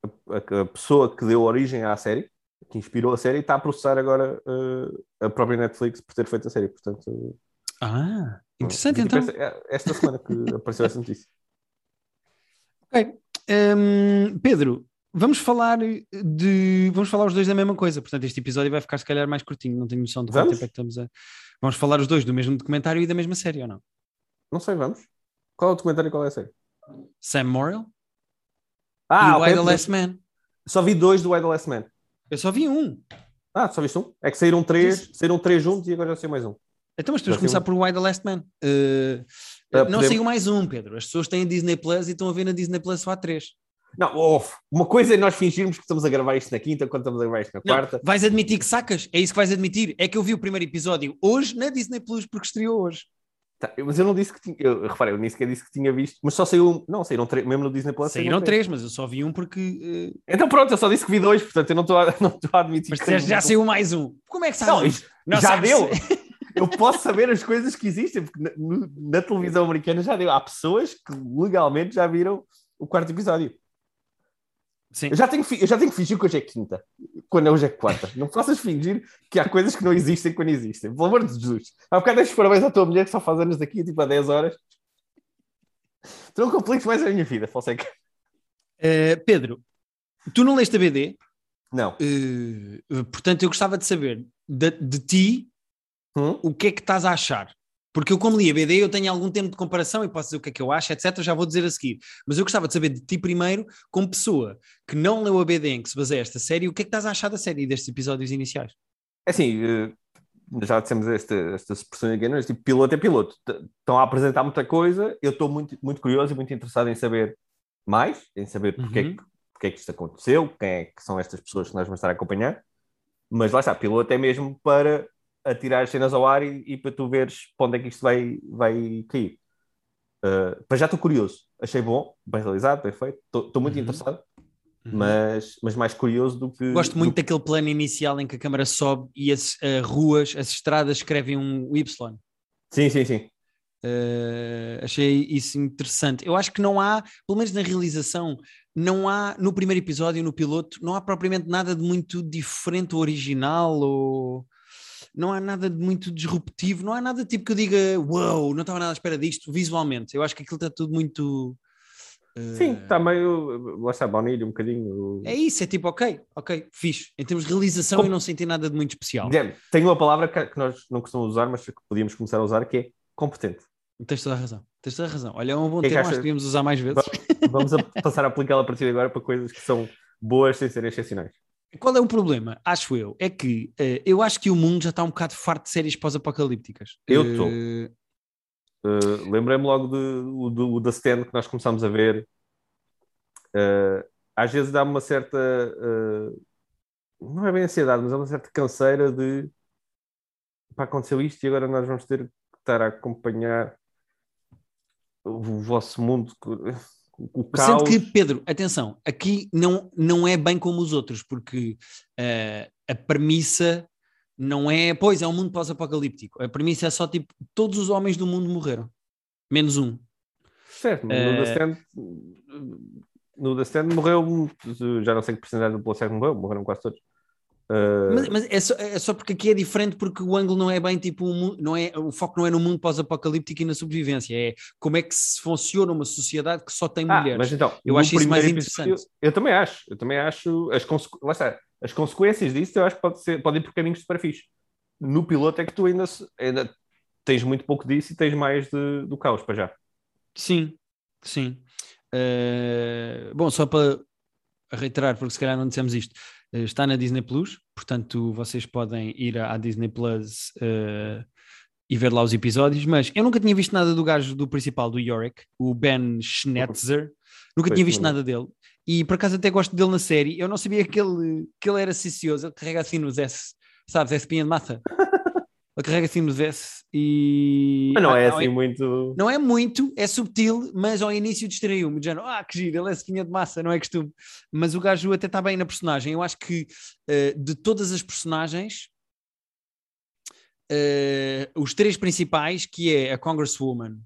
a, a, pessoa que deu origem à série, que inspirou a série, está a processar agora uh, a própria Netflix por ter feito a série. Portanto, ah, interessante então. Esta, é, esta semana que apareceu essa notícia. Ok. Um, Pedro, vamos falar de. Vamos falar os dois da mesma coisa. Portanto, este episódio vai ficar se calhar mais curtinho. Não tenho noção de quanto tempo é que estamos a. Vamos falar os dois do mesmo documentário e da mesma série ou não? Não sei, vamos. Qual é o documentário e qual é a série? Sam Morrill. Ah, e o Why the Last Man. Só vi dois do Why the Last Man. Eu só vi um. Ah, só viste um? É que saíram três, saíram três juntos e agora já sei mais um. Então, mas temos de começar um. por Why the Last Man. Uh, uh, não podemos... saiu mais um, Pedro. As pessoas têm a Disney Plus e estão a ver na Disney Plus só há três. Não, oh, uma coisa é nós fingirmos que estamos a gravar isto na quinta, quando estamos a gravar isto na quarta. Não, vais admitir que sacas? É isso que vais admitir? É que eu vi o primeiro episódio hoje na Disney Plus porque estreou hoje. Tá, mas eu não disse que tinha. Eu, reparei, eu nem sequer disse que tinha visto, mas só saiu um. Não, saíram três, mesmo no Disney Plus. Saíram três, mas eu só vi um porque. Uh... Então pronto, eu só disse que vi dois, portanto eu não estou a, não a admitir. Mas que já saiu mais um. Como é que sabe? Não, isto, não já deu! eu posso saber as coisas que existem, porque na, na, televisão americana já deu. Há pessoas que legalmente já viram o quarto episódio. Sim. Eu, já tenho, eu já tenho que fingir que hoje é quinta, quando hoje é quarta. Não faças fingir que há coisas que não existem quando existem. Pelo amor de Jesus. Há bocado deixo parabéns à tua mulher que só faz anos daqui, tipo, há 10 horas. Tu não compliques mais a minha vida, Fonseca. Uh, Pedro, tu não leste a BD? Não. Uh, portanto, eu gostava de saber de, de ti hum? o que é que estás a achar. Porque eu, como li a BD, eu tenho algum tempo de comparação e posso dizer o que é que eu acho, etc. Já vou dizer a seguir. Mas eu gostava de saber de ti primeiro, como pessoa que não leu a BD em que se baseia esta série, o que é que estás a achar da série e destes episódios iniciais? É assim, eh, já dissemos esta, esta expressão aqui, mas tipo, piloto é piloto. Estão a apresentar muita coisa, eu estou muito, muito curioso e muito interessado em saber mais, em saber porque, uhum. é que, porque é que isto aconteceu, quem é que são estas pessoas que nós vamos estar a acompanhar. Mas lá está, piloto é mesmo para a tirar as cenas ao ar e, e, para tu veres para onde é que isto vai, vai cair. Uh, para já estou curioso, achei bom, bem realizado, bem feito, estou muito uhum. interessado, uhum. Mas, mas mais curioso do que. Gosto muito daquele plano inicial em que a câmara sobe e as uh, ruas, as estradas escrevem um Y. Sim, sim, sim. Uh, achei isso interessante. Eu acho que não há, pelo menos na realização, não há no primeiro episódio, no piloto, não há propriamente nada de muito diferente ou original ou não há nada de muito disruptivo, não há nada tipo que eu diga, uau, wow, não estava nada à espera disto visualmente. Eu acho que aquilo está tudo muito. Uh... Sim, está meio. Lá está, baunilha um bocadinho. É isso, é tipo, ok, ok, fixe. Em termos de realização, Como... eu não senti nada de muito especial. Guilherme, tenho uma palavra que nós não costumamos usar, mas que podíamos começar a usar, que é competente. Tens toda a razão. Tens toda a razão. Olha, é um bom que termo, é que acho que devíamos usar mais vezes. Vamos a passar a aplicá-la a partir de agora para coisas que são boas sem serem excepcionais. Qual é o problema? Acho eu. É que uh, eu acho que o mundo já está um bocado farto de séries pós-apocalípticas. Eu estou. Uh... Uh, Lembrei-me logo do, do, da Stand que nós começámos a ver. Uh, às vezes dá-me uma certa. Não é bem ansiedade, mas é uma certa canseira de. Pá, aconteceu isto e agora nós vamos ter que estar a acompanhar o vosso mundo. O caos. Sendo que, Pedro, atenção, aqui não, não é bem como os outros, porque a premissa não é, pois, é um mundo pós-apocalíptico. A premissa é só tipo: todos os homens do mundo morreram, menos um. Certo, no, uh... The Stand, no The Stand morreu, já não sei que porcentagem do Polassec morreu, morreram quase todos. Uh... Mas, mas é, só, é, só, porque aqui é diferente, porque o ângulo não é bem tipo, um, não é, o foco não é no mundo pós-apocalíptico e na sobrevivência, é como é que se funciona uma sociedade que só tem ah, mulheres. Mas então, eu acho isso mais interessante. Episódio, eu também acho, eu também acho, as está, as consequências disso eu acho que pode, ser, pode ir por caminhos super fixe. No piloto é que tu ainda, ainda tens muito pouco disso e tens mais de, do caos para já. Sim, sim. Uh, bom, só para reiterar, porque se calhar não dissemos isto, está na Disney Plus, portanto vocês podem ir à, à Disney Plus uh, e ver lá os episódios, mas eu nunca tinha visto nada do gajo do principal, do Yorick, o Ben Schnetzer, nunca tinha visto nada dele e por acaso até gosto dele na série. Eu não sabia que ele, que ele era cicioso, ele carrega assim nos S, sabes, espinha de massa. ele carrega assim nos S e. Mas não é ah, assim é, muito. Não é muito, é subtil, mas ao início distraiu-me. Dizendo, ah, que giro, ele é espinha de massa, não é costume. Mas o gajo até está bem na personagem. Eu acho que uh, de todas as personagens. Uh, os três principais, que é a Congresswoman,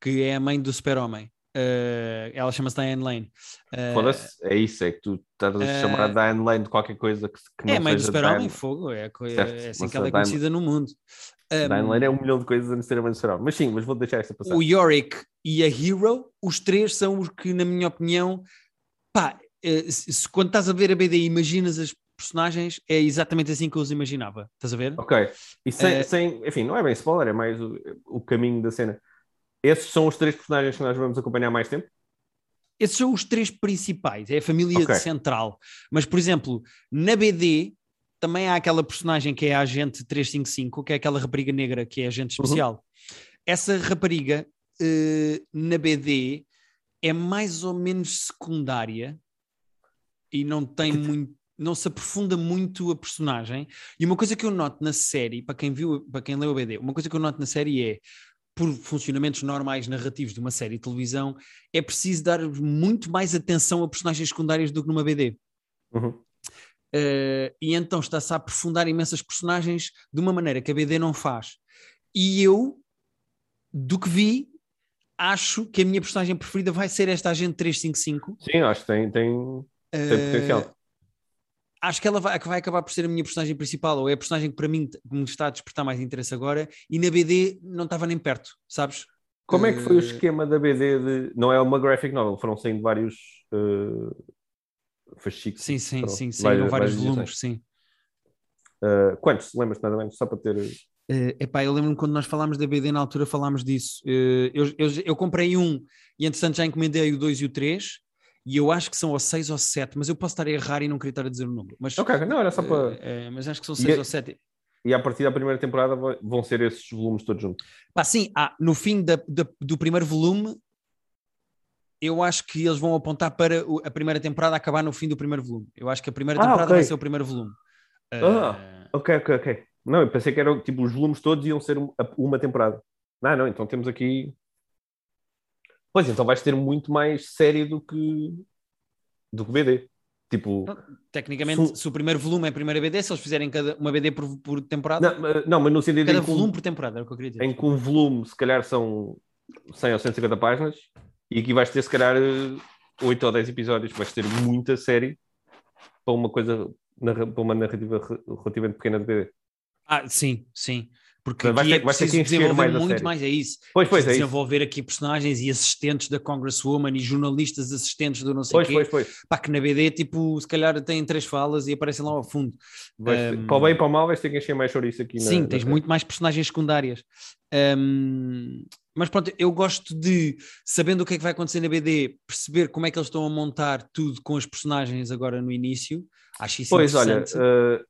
que é a mãe do super-homem, Uh, ela chama-se Diane Lane. Uh, é isso, é que tu estás a uh, chamar a Diane Lane de qualquer coisa que, que não é, mãe do super-homem, fogo, é, é assim que ela é Diane, conhecida no mundo. Um, Diane Lane é um milhão de coisas a não ser a mãe do super-homem, mas sim, mas vou deixar esta passar. O Yorick e a Hero, os três são os que, na minha opinião, pá, se, quando estás a ver a BD e imaginas as personagens, é exatamente assim que eu os imaginava, estás a ver? Ok, e sem, sem enfim, não é bem spoiler, é mais o, o caminho da cena esses são os três personagens que nós vamos acompanhar mais tempo? Esses são os três principais, é a família okay. central. Mas, por exemplo, na BD também há aquela personagem que é a Agente 355, que é aquela rapariga negra que é agente uhum. especial. Uhum. Essa rapariga uh, na BD é mais ou menos secundária e não tem muito não se aprofunda muito a personagem. E uma coisa que eu noto na série, para quem viu, para quem leu a BD, uma coisa que eu noto na série é por funcionamentos normais narrativos de uma série de televisão, é preciso dar muito mais atenção a personagens secundárias do que numa BD. Uhum. Uh, e então está-se a aprofundar imensas personagens de uma maneira que a BD não faz. E eu, do que vi, acho que a minha personagem preferida vai ser esta Agente 355. Sim, acho que tem, tem, tem uh, potencial acho que ela vai, vai, acabar por ser a minha personagem principal, ou é a personagem que para mim me está a despertar mais interesse agora, e na BD não estava nem perto, sabes? Como uh... é que foi o eh, esquema da BD de. Não é uma graphic novel, foram saindo vários uh... fascículos. Sim, sim, sim, saíram vários, vários volumes, sim. Uh, quantos? Lembras-te menos? Só para ter. Uh, epá, eu lembro-me quando nós falámos da BD na altura falámos disso. Uh, eu, eu, eu, comprei um e entretanto já encomendei o 2 e o 3 e eu acho que são ou 6 ou 7, mas eu posso estar a errar e não querer estar a dizer o número. Mas, ok, não, era só para. Uh, mas acho que são 6 ou 7. E a partir da primeira temporada vão ser esses volumes todos juntos? Pá, sim, ah, no fim da, da, do primeiro volume, eu acho que eles vão apontar para a primeira temporada acabar no fim do primeiro volume. Eu acho que a primeira ah, temporada okay. vai ser o primeiro volume. Ah, uh... ok, ok, ok. Não, eu pensei que eram tipo os volumes todos iam ser uma temporada. Não, não, então temos aqui Pois então vais ter muito mais série do que do que BD. Tipo, tecnicamente, se, se o primeiro volume é a primeira BD, se eles fizerem cada, uma BD por, por temporada, não, não, mas no sentido cada volume um, por temporada, era o que eu queria dizer. Em que um volume, se calhar, são 100 ou 150 páginas, e aqui vais ter, se calhar, 8 ou 10 episódios, vais ter muita série para uma coisa, para uma narrativa relativamente pequena de BD. Ah, sim, sim. Porque Vai ter- é vai ter que desenvolver mais muito série. mais, é isso. Pois, pois, é isso. desenvolver aqui personagens e assistentes da Congresswoman e jornalistas assistentes do não sei Pois, quê. pois, pois. Pá, que na BD, tipo, se calhar têm três falas e aparecem lá ao fundo. Vais Um, Para o bem e para o mal, vais ter que encher mais chouriço aqui. na- Sim, na tens série. muito mais personagens secundárias. Um, mas pronto, eu gosto de, sabendo o que é que vai acontecer na BD, perceber como é que eles estão a montar tudo com os personagens agora no início. Acho isso Pois, olha, interessante.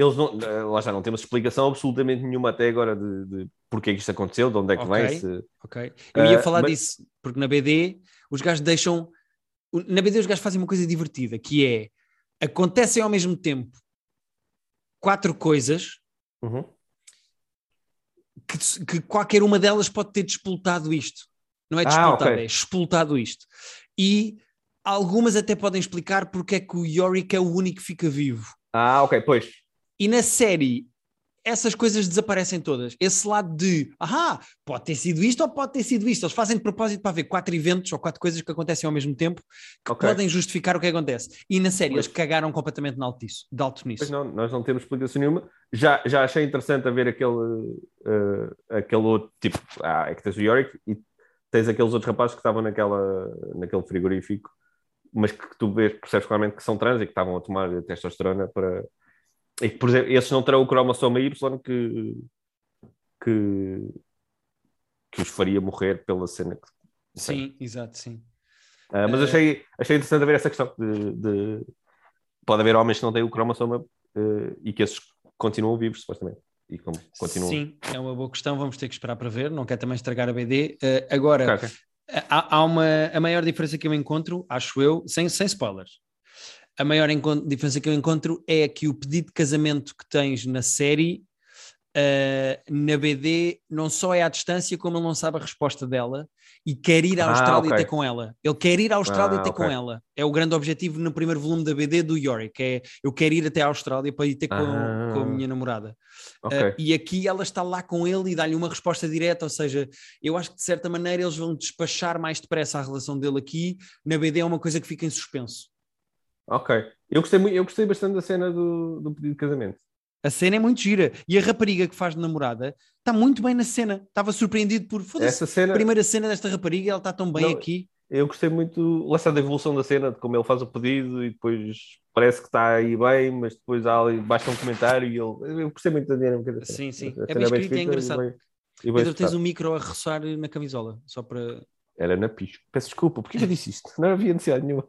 Eles não, eh, lá já não temos explicação absolutamente nenhuma até agora de, de porque é que isto aconteceu, de onde é que Ok. vem. Se... Ok. Eu ia Uh, falar mas- disso, porque na BD os gajos deixam. Na BD os gajos fazem uma coisa divertida, que é acontecem ao mesmo tempo quatro coisas Uhum. que, que qualquer uma delas pode ter despoltado isto. Não é Ah, despoltado, ok. é expultado isto. E algumas até podem explicar porque é que o Yorick é o único que fica vivo. Ah, ok, pois. E na série, essas coisas desaparecem todas. Esse lado de, ahá, pode ter sido isto ou pode ter sido isto. Eles fazem de propósito para haver quatro eventos ou quatro coisas que acontecem ao mesmo tempo que Ok. podem justificar o que acontece. E na série, Pois. eles cagaram completamente de alto, nisso, de alto nisso. Pois não, nós não temos explicação nenhuma. Já, já achei interessante a ver aquele, eh, aquele outro tipo. Ah, é que tens o Yorick e tens aqueles outros rapazes que estavam naquela, naquele frigorífico, mas que tu vês, percebes claramente que são trans e que estavam a tomar testosterona para. E por exemplo, esses não terão o cromossoma Y que, que, que os faria morrer pela cena. Que, Sim, exato, sim. Ah, mas Eh, achei, achei interessante ver essa questão de, de- pode haver homens que não têm o cromossoma eh, e que esses continuam vivos, supostamente. E como continuam. Sim, é uma boa questão, vamos ter que esperar para ver, não quero também estragar a BD. Uh, agora, Ok, ok. há, há uma, a maior diferença que eu encontro, acho eu, sem, sem spoilers, a maior diferença que eu encontro é que o pedido de casamento que tens na série, uh, na BD, não só é à distância, como ele não sabe a resposta dela e quer ir à Ah, Austrália ok. ter com ela. Ele quer ir à Austrália Ah, ter ok. com ela. É o grande objetivo no primeiro volume da BD do Yorick, é eu quero ir até à Austrália para ir ter com, Ah. com a minha namorada. Ok. Uh, e aqui ela está lá com ele e dá-lhe uma resposta direta, ou seja, eu acho que de certa maneira eles vão despachar mais depressa a relação dele aqui. Na BD é uma coisa que fica em suspenso. Ok. Eu gostei, muito, eu gostei bastante da cena do, do pedido de casamento. A cena é muito gira e a rapariga que faz de namorada está muito bem na cena. Estava surpreendido por foda-se. Essa cena, Primeira cena desta rapariga, ela está tão bem Não, aqui. eu gostei muito, lá está da evolução da cena, de como ele faz o pedido e depois parece que está aí bem, mas depois há ali, basta um comentário e ele. Eu gostei muito da dinâmica da cena. Sim, sim. É cena bem escrito e é engraçado. bem- e bem Pedro, tens um micro a ressoar na camisola, só para. Era na pisco. Peço desculpa, porquê que eu disse isto? Não havia necessidade nenhuma.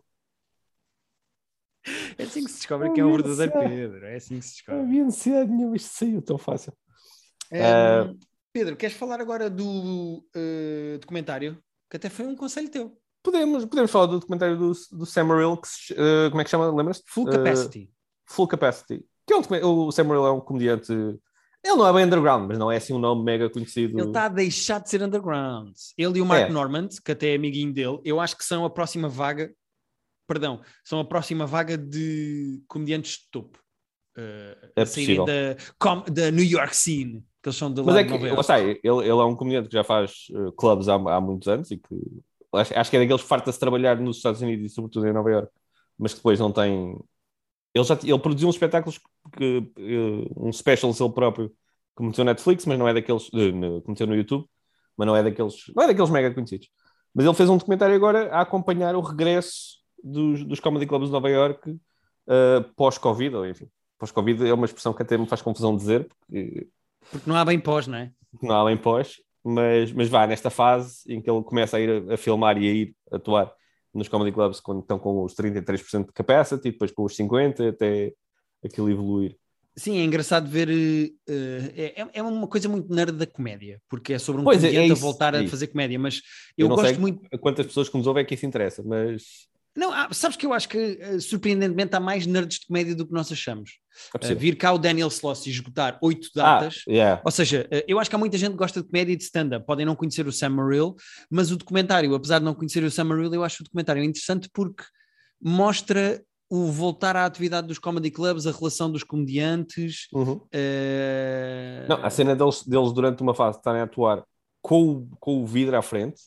É assim que se descobre Oh, que é um meu verdadeiro. Pedro. É assim que se Não descobre. havia necessidade nenhuma, isto saiu tão fácil. Hum, Pedro, queres falar agora do uh, documentário? Que até foi um conselho teu. Podemos, podemos falar do documentário do, do Sam que se, eh, como é que chama? Lembras-te? Full Eh, capacity. Full Capacity. Que é um, o Sam Morrill é um comediante. Ele não é bem underground, mas não é assim um nome mega conhecido. Ele está a deixar de ser underground. Ele e o Mark É. Normand, que até é amiguinho dele, eu acho que são a próxima vaga. Perdão, são a próxima vaga de comediantes de topo. Uh, É possível. da, com- da New York scene, que eles são de lá Mas é que, lá está, ele, ele é um comediante que já faz eh, clubs há, há muitos anos e que acho, acho que é daqueles que farta-se trabalhar nos Estados Unidos e sobretudo em Nova York, mas que depois não tem. Ele, já, ele produziu uns espetáculos, que, eh, um special ele próprio, que meteu na Netflix, mas não é daqueles. no- que meteu no YouTube, mas não é daqueles. Não é daqueles mega conhecidos. Mas ele fez um documentário agora a acompanhar o regresso dos, dos comedy clubs de Nova York eh, pós-Covid, ou enfim. Pós-Covid é uma expressão que até me faz confusão dizer, porque Porque não há bem pós, não é? não há bem pós, mas, mas vá nesta fase em que ele começa a ir a, a filmar e a ir atuar nos comedy clubs quando estão com os 33% de capacity, e depois com os 50% até aquilo evoluir. Sim, é engraçado ver. eh, é, é uma coisa muito nerd da comédia, porque é sobre um Pois é, é comediante a isso, voltar é a fazer comédia, mas Eu eu, gosto muito. A quantas pessoas que nos ouvem é que isso interessa, mas Não, há- sabes que eu acho que eh, surpreendentemente há mais nerds de comédia do que nós achamos. é possível. vir cá o Daniel Sloss e esgotar oito ah, datas. yeah. Ou seja, eh, eu acho que há muita gente que gosta de comédia e de stand-up. Podem não conhecer o Sam Morrill, mas o documentário, apesar de não conhecer o Sam Morrill, eu acho o documentário interessante porque mostra o voltar à atividade dos comedy clubs, a relação dos comediantes. Uhum. Não, a cena deles, deles durante uma fase estarem a atuar com o, com o vidro à frente,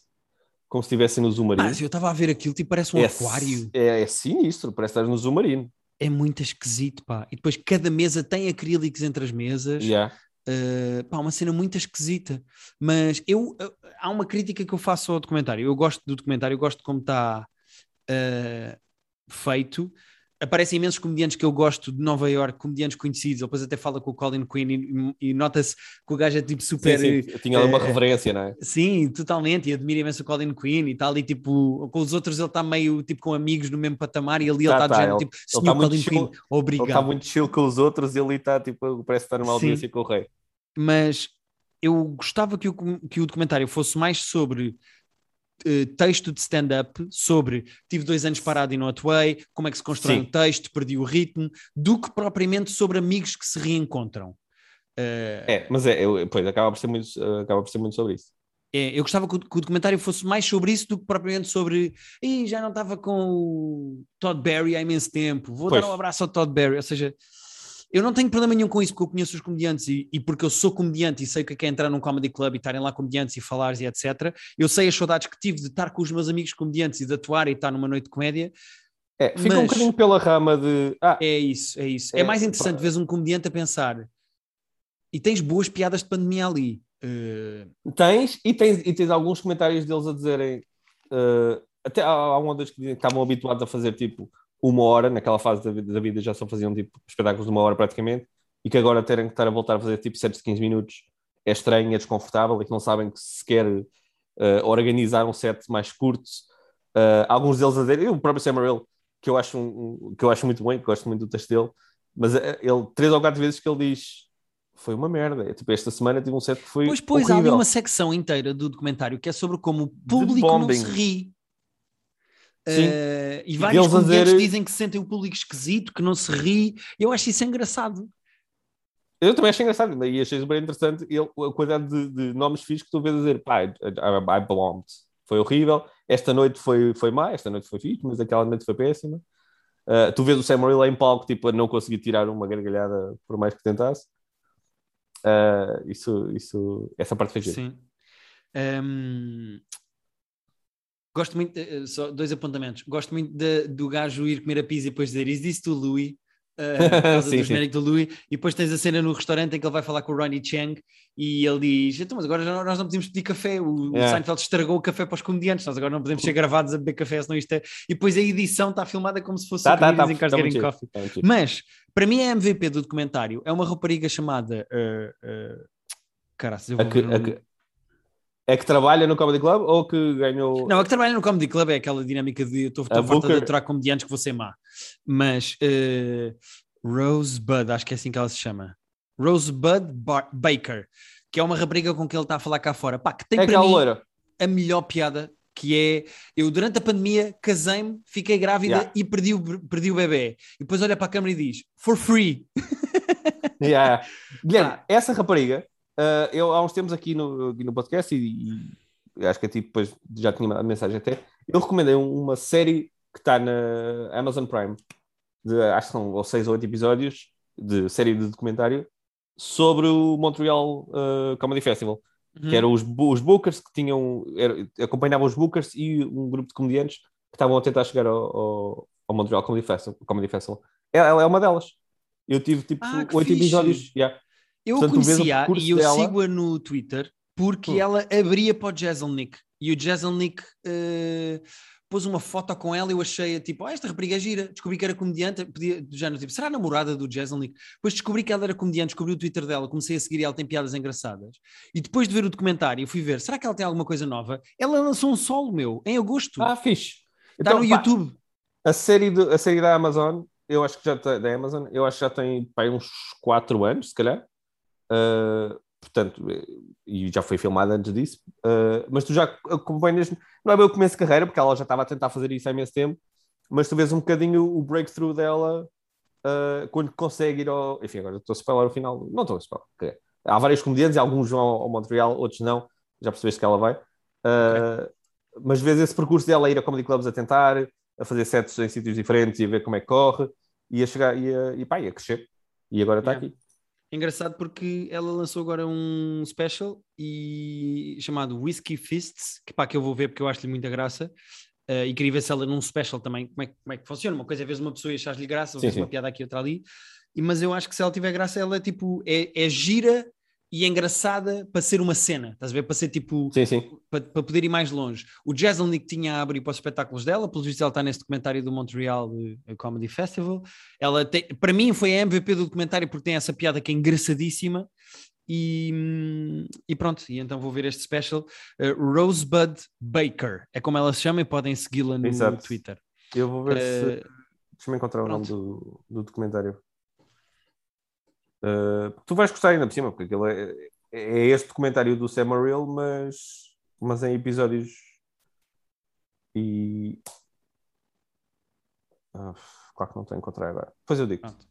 como se estivessem no submarino. Mas eu estava a ver aquilo, tipo, parece um é, aquário. É, é sinistro, parece estar no submarino. É muito esquisito, pá. E depois cada mesa tem acrílicos entre as mesas. Yeah. Uh, pá, uma cena muito esquisita. Mas eu, uh, há uma crítica que eu faço ao documentário. Eu gosto do documentário, eu gosto de como está uh, feito. Aparecem imensos comediantes que eu gosto de Nova York, comediantes conhecidos. Ele depois até fala com o Colin Quinn e, e nota-se que o gajo é tipo super. Sim, sim. Tinha uma reverência, não é? Sim, totalmente. E admira imenso o Colin Quinn e tal. E tipo, com os outros ele está meio tipo com amigos no mesmo patamar e ali ele está tá, tá, tipo, senhor tá Colin Quinn, obrigado. Ele está muito chill com os outros e ele está tipo, parece estar numa audiência com o rei mas eu gostava que o, que o documentário fosse mais sobre uh, texto de stand-up, sobre tive dois anos parado e não atuei, como é que se constrói Sim. um texto, perdi o ritmo, do que propriamente sobre amigos que se reencontram. Uh, é, mas é, eu, pois, acaba por, ser muito, acaba por ser muito sobre isso. É, eu gostava que o, que o, documentário fosse mais sobre isso do que propriamente sobre Ih, já não estava com o Todd Barry há imenso tempo, vou pois. dar um abraço ao Todd Barry, ou seja, eu não tenho problema nenhum com isso, porque eu conheço os comediantes e, e porque eu sou comediante e sei o que é, é entrar num comedy club e estarem lá comediantes e falares e etc. Eu sei as saudades que tive de estar com os meus amigos comediantes e de atuar e estar numa noite de comédia. É, fica mas... um bocadinho pela rama de. Ah, é isso, é isso. É, é mais interessante ver um comediante a pensar e tens boas piadas de pandemia ali. Uh... Tens, e tens, e tens alguns comentários deles a dizerem. Uh, até há, há um que dizem que estavam habituados a fazer tipo uma hora, naquela fase da, da vida já só faziam tipo espetáculos de uma hora praticamente, e que agora terem que estar a voltar a fazer tipo 7 de 15 minutos é estranho, é desconfortável, e que não sabem que sequer uh, organizar um set mais curto. Uh, alguns deles a dizer, o próprio Samuel, que eu acho, um, que eu acho muito bem, que gosto muito do texto dele, mas eh, ele, três ou quatro vezes que ele diz foi uma merda. Tipo, esta semana tive um set que foi. Pois, pois, horrível. há ali uma secção inteira do documentário que é sobre como o público não se ri. Uh, e vários comediantes dizer... dizem que sentem o público esquisito, que não se ri. Eu acho isso engraçado. Eu também acho engraçado, e achei super interessante ele, a quantidade de, de nomes fixos que tu vês a dizer, pá, I, I, bombed. Foi horrível, esta noite foi, foi má, esta noite foi fixe, mas aquela noite foi péssima. Uh, tu vês o Sam Morril em palco, tipo, a não conseguir tirar uma gargalhada por mais que tentasse. Uh, isso, isso, essa parte foi Sim. Um, Gosto muito, uh, só dois apontamentos. Gosto muito de, do gajo ir comer a pizza e depois dizer: Is this to Louis? Uh, sim, do genérico do Louis, e depois tens a cena no restaurante em que ele vai falar com o Ronnie Chang e ele diz: Então, mas agora nós não podemos pedir café. O, yeah. Seinfeld estragou o café para os comediantes, nós agora não podemos ser gravados a beber café, senão isto é. E depois a edição está filmada como se fosse tá, tá, tá, em Cars tá Getting Coffee. Tá mas para mim, a MVP do documentário é uma rapariga chamada. Uh, uh, Caraca, eu vou a, é que trabalha no Comedy Club ou que ganhou. Não, a que trabalha no Comedy Club é aquela dinâmica de eu estou farta de aturar comediantes que vou ser má. Mas uh, Rosebud, acho que é assim que ela se chama. Rosebud Bar Baker, que é uma rapariga com quem ele está a falar cá fora. Pá, que tem é para mim loira. a melhor piada que é eu durante a pandemia casei-me, fiquei grávida yeah. e perdi o, perdi o bebê. E depois olha para a câmera e diz for free. yeah. Guilherme, ah. essa rapariga Uh, eu há uns tempos aqui no, no podcast e, e acho que a ti depois já tinha mandado mensagem até. Eu recomendei uma série que está na Amazon Prime, de, acho que são ou seis ou oito episódios de série de documentário sobre o Montreal uh, Comedy Festival. Uhum. Que eram os, os bookers que tinham, era, acompanhavam os bookers e um grupo de comediantes que estavam a tentar chegar ao, ao, ao Montreal Comedy Festival. Comedy Festival. Ela, é uma delas. Eu tive tipo ah, oito episódios. Yeah. Eu Portanto, conhecia e eu dela... sigo-a no Twitter porque hum. ela abria para o Jezelnik e o Jezelnik uh, pôs uma foto com ela e eu achei tipo, ah, esta rapariga é gira. Descobri que era comediante, podia, já no tipo, será a namorada do Jezelnik? Depois descobri que ela era comediante, descobri o Twitter dela, comecei a seguir e ela tem piadas engraçadas. E depois de ver o documentário, fui ver, será que ela tem alguma coisa nova? Ela lançou um solo meu em agosto. Ah, fixe. Está então, no pá, YouTube. A série, do, a série da Amazon, eu acho que já tem, da Amazon, eu acho que já tem pá, uns 4 anos, se calhar. Uh, portanto, e já foi filmada antes disso, uh, mas tu já acompanhas, não é bem o começo de carreira, porque ela já estava a tentar fazer isso há imenso tempo, mas tu vês um bocadinho o breakthrough dela uh, quando consegue ir ao. Enfim, agora estou a spoiler o final, não estou a spoiler. Okay. Há vários comediantes, alguns vão ao, Montreal, outros não, já percebeste que ela vai. Okay. Mas vês esse percurso dela ir a comedy clubs a tentar, a fazer sets em sítios diferentes e a ver como é que corre, e a chegar e a, e, pá, e a crescer. E agora está yeah. aqui. Engraçado porque ela lançou agora um special e chamado Whiskey Fists, que pá, que eu vou ver porque eu acho-lhe muita graça. Uh, e queria ver se ela num special também, como é, como é que funciona. Uma coisa é ver uma pessoa e achar lhe graça, ou uma piada aqui, outra ali. E, mas eu acho que se ela tiver graça, ela é tipo, é, é gira e engraçada para ser uma cena, estás a ver? Para ser tipo, Sim, sim. para, para poder ir mais longe. O Jezelnik tinha a abrir para os espetáculos dela, pelo visto ela está nesse documentário do Montreal eh, Comedy Festival. Ela tem, para mim foi a MVP do documentário porque tem essa piada que é engraçadíssima. E, hum, e pronto, e então vou ver este special. Uh, Rosebud Baker é como ela se chama e podem segui-la no Exato. Twitter. Eu vou ver se. Uh, Deixa-me encontrar o nome pronto. do, do documentário. Uh, tu vais gostar ainda por cima, porque aquilo é, é este documentário do Sam Morrill, mas, mas em episódios. E. Ah, claro que não estou a encontrar agora. Depois eu digo. Pronto.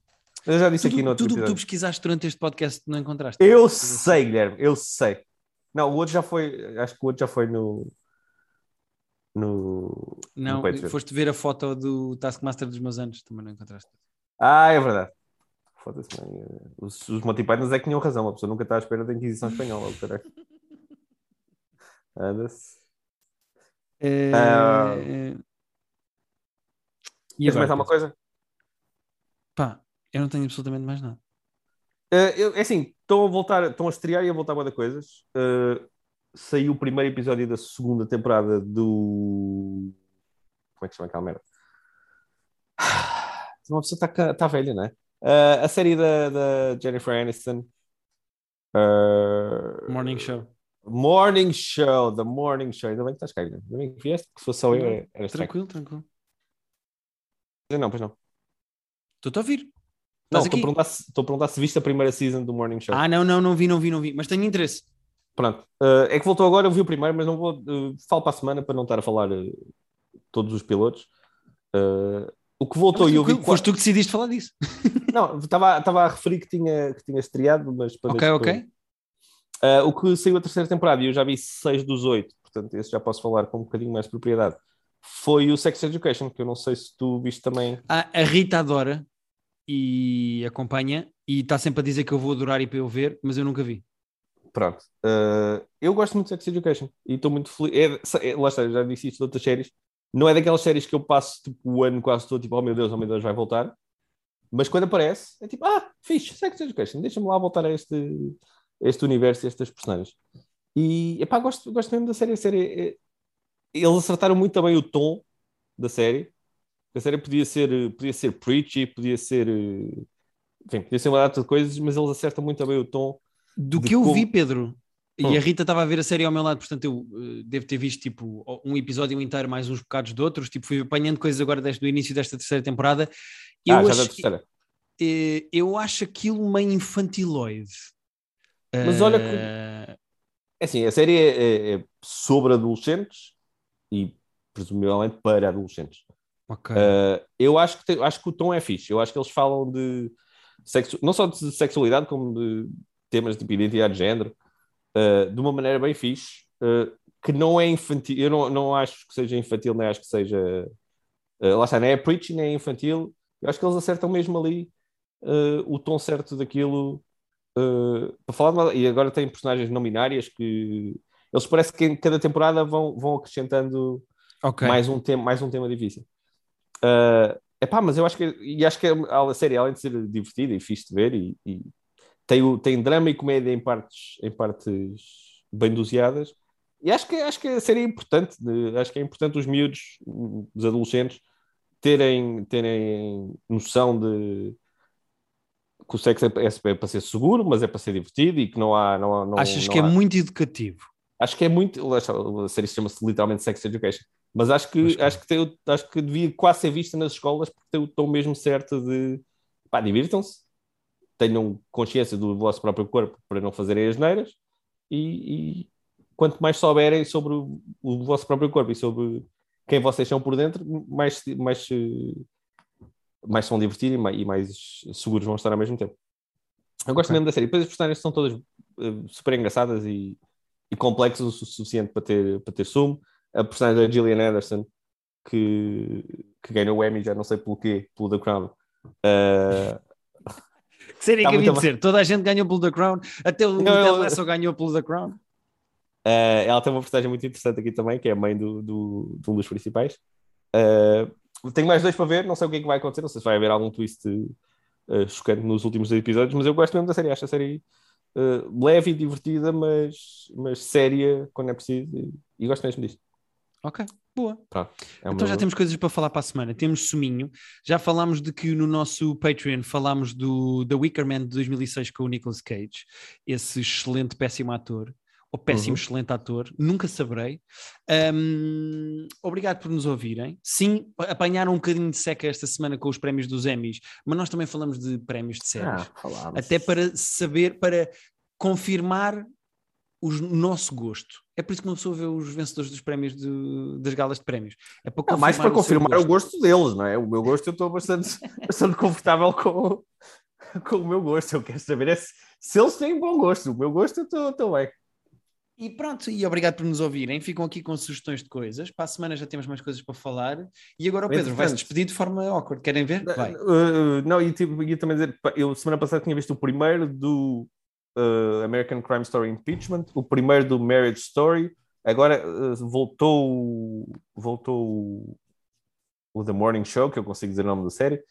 Eu já disse tudo aqui no outro tudo o que tu pesquisaste durante este podcast não encontraste? Eu sei, Guilherme, eu sei. Não, o outro já foi. Acho que o outro já foi no. No. Não, no foste ver a foto do Taskmaster dos meus anos, também não encontraste. Ah, é verdade. Foda-se, mãe. Os, os Monty é que tinham razão. A pessoa nunca está à espera da Inquisição Espanhola. caralho. Anda-se. Ah. eh, E agora, mais alguma coisa? Pá, eu não tenho absolutamente mais nada. Eh, eu- é assim, estão a voltar, estão a estrear e a voltar a de coisas. Eh, saiu o primeiro episódio da segunda temporada do. Como é que se chama aquela merda? Uma pessoa está tá velha, não é? Eh, a série da, da Jennifer Aniston. Eh, Morning Show. Morning Show, The Morning Show. Ainda bem que estás cá, ainda bem que vieste, que se fosse só eu, era. Tranquilo, tranquilo. Não, pois não. Estou-te a ouvir. Não, estou a, perguntar se, estou a perguntar se viste a primeira season do Morning Show. Ah, não, não, não vi, não vi, não vi. Mas tenho interesse. Pronto. Eh, é que voltou agora, eu vi o primeiro, mas não vou. eh, falo para a semana para não estar a falar eh, todos os pilotos. Eh, o que voltou e eu vi. Foste tu que decidiste falar disso. Não, estava estava a referir que tinha, que tinha estreado, mas para ok, ok. Eh, o que saiu a terceira temporada e eu já vi seis dos oito, portanto, esse já posso falar com um bocadinho mais de propriedade. Foi o Sex Education, que eu não sei se tu viste também. A, a Rita adora e acompanha e está sempre a dizer que eu vou adorar e para eu ver, mas eu nunca vi. Pronto. Uh, eu gosto muito de Sex Education e estou muito feliz. É, é, lá está, já disse isto de outras séries. Não é daquelas séries que eu passo tipo, o ano quase todo, tipo, oh meu Deus, oh meu Deus, vai voltar. Mas quando aparece, é tipo, ah, fixe, Sex Education, deixa-me lá voltar a este, este universo e a estas personagens. E, epá, gosto, gosto mesmo da série. A série é- eles acertaram muito também o tom da série. A série podia ser, podia ser preachy, podia ser. eh, Enfim, podia ser uma data de coisas, mas eles acertam muito também o tom. Do que eu como- vi, Pedro, e Hum. a Rita estava a ver a série ao meu lado, portanto eu eh, devo ter visto tipo um episódio inteiro, mais uns bocados de outros, tipo fui apanhando coisas agora desde o início desta terceira temporada. Eu, ah, já acho, da terceira. eh, eu acho aquilo meio infantiloide. Mas olha que- Eh, É assim, a série é, é- é sobre adolescentes e presumivelmente para adolescentes. ok. Uh, eu acho que, tem- acho que o tom é fixe. Eu acho que eles falam de sexu... não só de sexualidade, como de temas de identidade de género, uh, de uma maneira bem fixe, uh, que não é infantil. Eu não, não acho que seja infantil, nem acho que seja. uh, lá está, nem é preachy, nem é infantil. Eu acho que eles acertam mesmo ali o tom certo daquilo. para falar uma- E agora tem personagens não binárias que. Eles parece que em cada temporada vão, vão acrescentando ok. mais, um tema, mais um tema difícil. Uh, epá, mas eu acho que, e acho que a, a série, além de ser divertida e fixe de ver, e, e tem, o, tem drama e comédia em partes, em partes bem doseadas, e acho que, acho que a série é importante, acho que é importante os miúdos, os adolescentes, terem, terem noção de que o sexo é, é- é para ser seguro, mas é para ser divertido e que não há. Não, há- não, Achas não que é há- muito educativo? acho que é muito. A série chama-se literalmente Sex Education. Mas acho que, Mas, acho, que tem, acho que devia quase ser vista nas escolas porque tem o tom mesmo certo de pá, divirtam-se, tenham consciência do vosso próprio corpo para não fazerem as neiras e, e quanto mais souberem sobre o, o vosso próprio corpo e sobre quem vocês são por dentro, mais, mais, mais se vão divertir e mais, e mais seguros vão estar ao mesmo tempo. Eu gosto Ok. mesmo da série. Depois as personagens são todas eh, super engraçadas e, e complexas o su- suficiente para ter, para ter sumo. A personagem da Gillian Anderson, que, que ganhou o Emmy, já não sei pelo quê, pelo The Crown. Eh, Série Tá que de ser? Toda a gente ganhou pelo The Crown, até o Ted eu- Lasso ganhou pelo The Crown. eh, ela tem uma personagem muito interessante aqui também, que é a mãe do, do, de um dos principais. Eh, tenho mais dois para ver, não sei o que é que vai acontecer, não sei se vai haver algum twist eh, chocante nos últimos dois episódios, mas eu gosto mesmo da série, acho a série uh, leve e divertida, mas, mas séria quando é preciso. E, e gosto mesmo disto. Ok, boa. Pronto, é Então já temos coisas para falar para a semana. Temos Suminho. Já falámos de que no nosso Patreon falámos do The Wicker Man de 2006 com o Nicolas Cage, esse excelente, péssimo ator. Ou péssimo, Uhum. excelente ator, nunca saberei. Ahm, obrigado por nos ouvirem. Sim, apanharam um bocadinho de seca esta semana com os prémios dos Emmys, mas nós também falamos de prémios de séries. Ah, até para saber, para confirmar o nosso gosto. É por isso que uma pessoa vê os vencedores dos prémios de- das galas de prémios. É para mais para o confirmar o gosto deles, não é? O meu gosto eu estou bastante, bastante confortável com, com o meu gosto. Eu quero saber é se, se eles têm bom gosto. O meu gosto eu estou- estou bem. E pronto, e obrigado por nos ouvirem. Ficam aqui com sugestões de coisas. Para a semana já temos mais coisas para falar. E agora o Pedro vai se despedir de forma awkward. Querem ver? Vai. Uh, não, e tipo, ia também dizer, eu semana passada tinha visto o primeiro do uh, American Crime Story Impeachment, o primeiro do Marriage Story, agora uh, voltou, voltou o- The Morning Show, que eu consigo dizer o nome da série,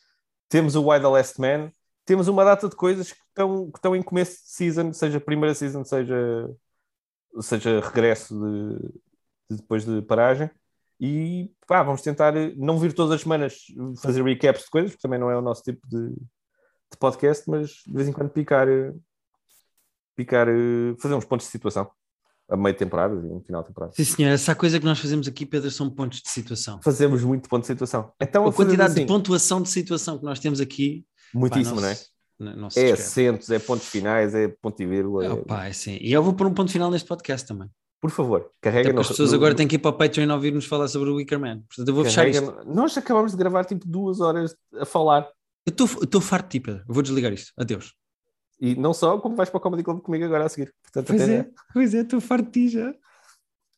temos o Why the Last Man, temos uma data de coisas que estão, que estão em começo de season, seja primeira season, seja, seja regresso de, de depois de paragem. E pá, vamos tentar eh, não vir todas as semanas fazer recaps de coisas, porque também não é o nosso tipo de, de podcast, mas de vez em quando picar, picar, eh, fazer uns pontos de situação a meio de temporada e no final de temporada. Sim, senhora, essa coisa que nós fazemos aqui, Pedro, são pontos de situação. Fazemos muito ponto de situação. Então, A quantidade de assim, pontuação de situação que nós temos aqui. pá, muitíssimo, não é? não- não É acentos, é pontos finais, é ponto e vírgula. É, pá, é sim. E eu vou pôr um ponto final neste podcast também. Por favor, carrega no- as pessoas no- agora têm que ir para o Patreon ouvir-nos falar sobre o Wicker Man. Portanto, eu vou fechar carrega isto. no- Nós acabamos de gravar tipo duas horas a falar. Eu estou- eu estou farto de ti, Pedro. Eu vou desligar isto. Adeus. E não só, como vais para o Comedy Club comigo agora a seguir. Portanto, Pois é, pois é, estou farto já.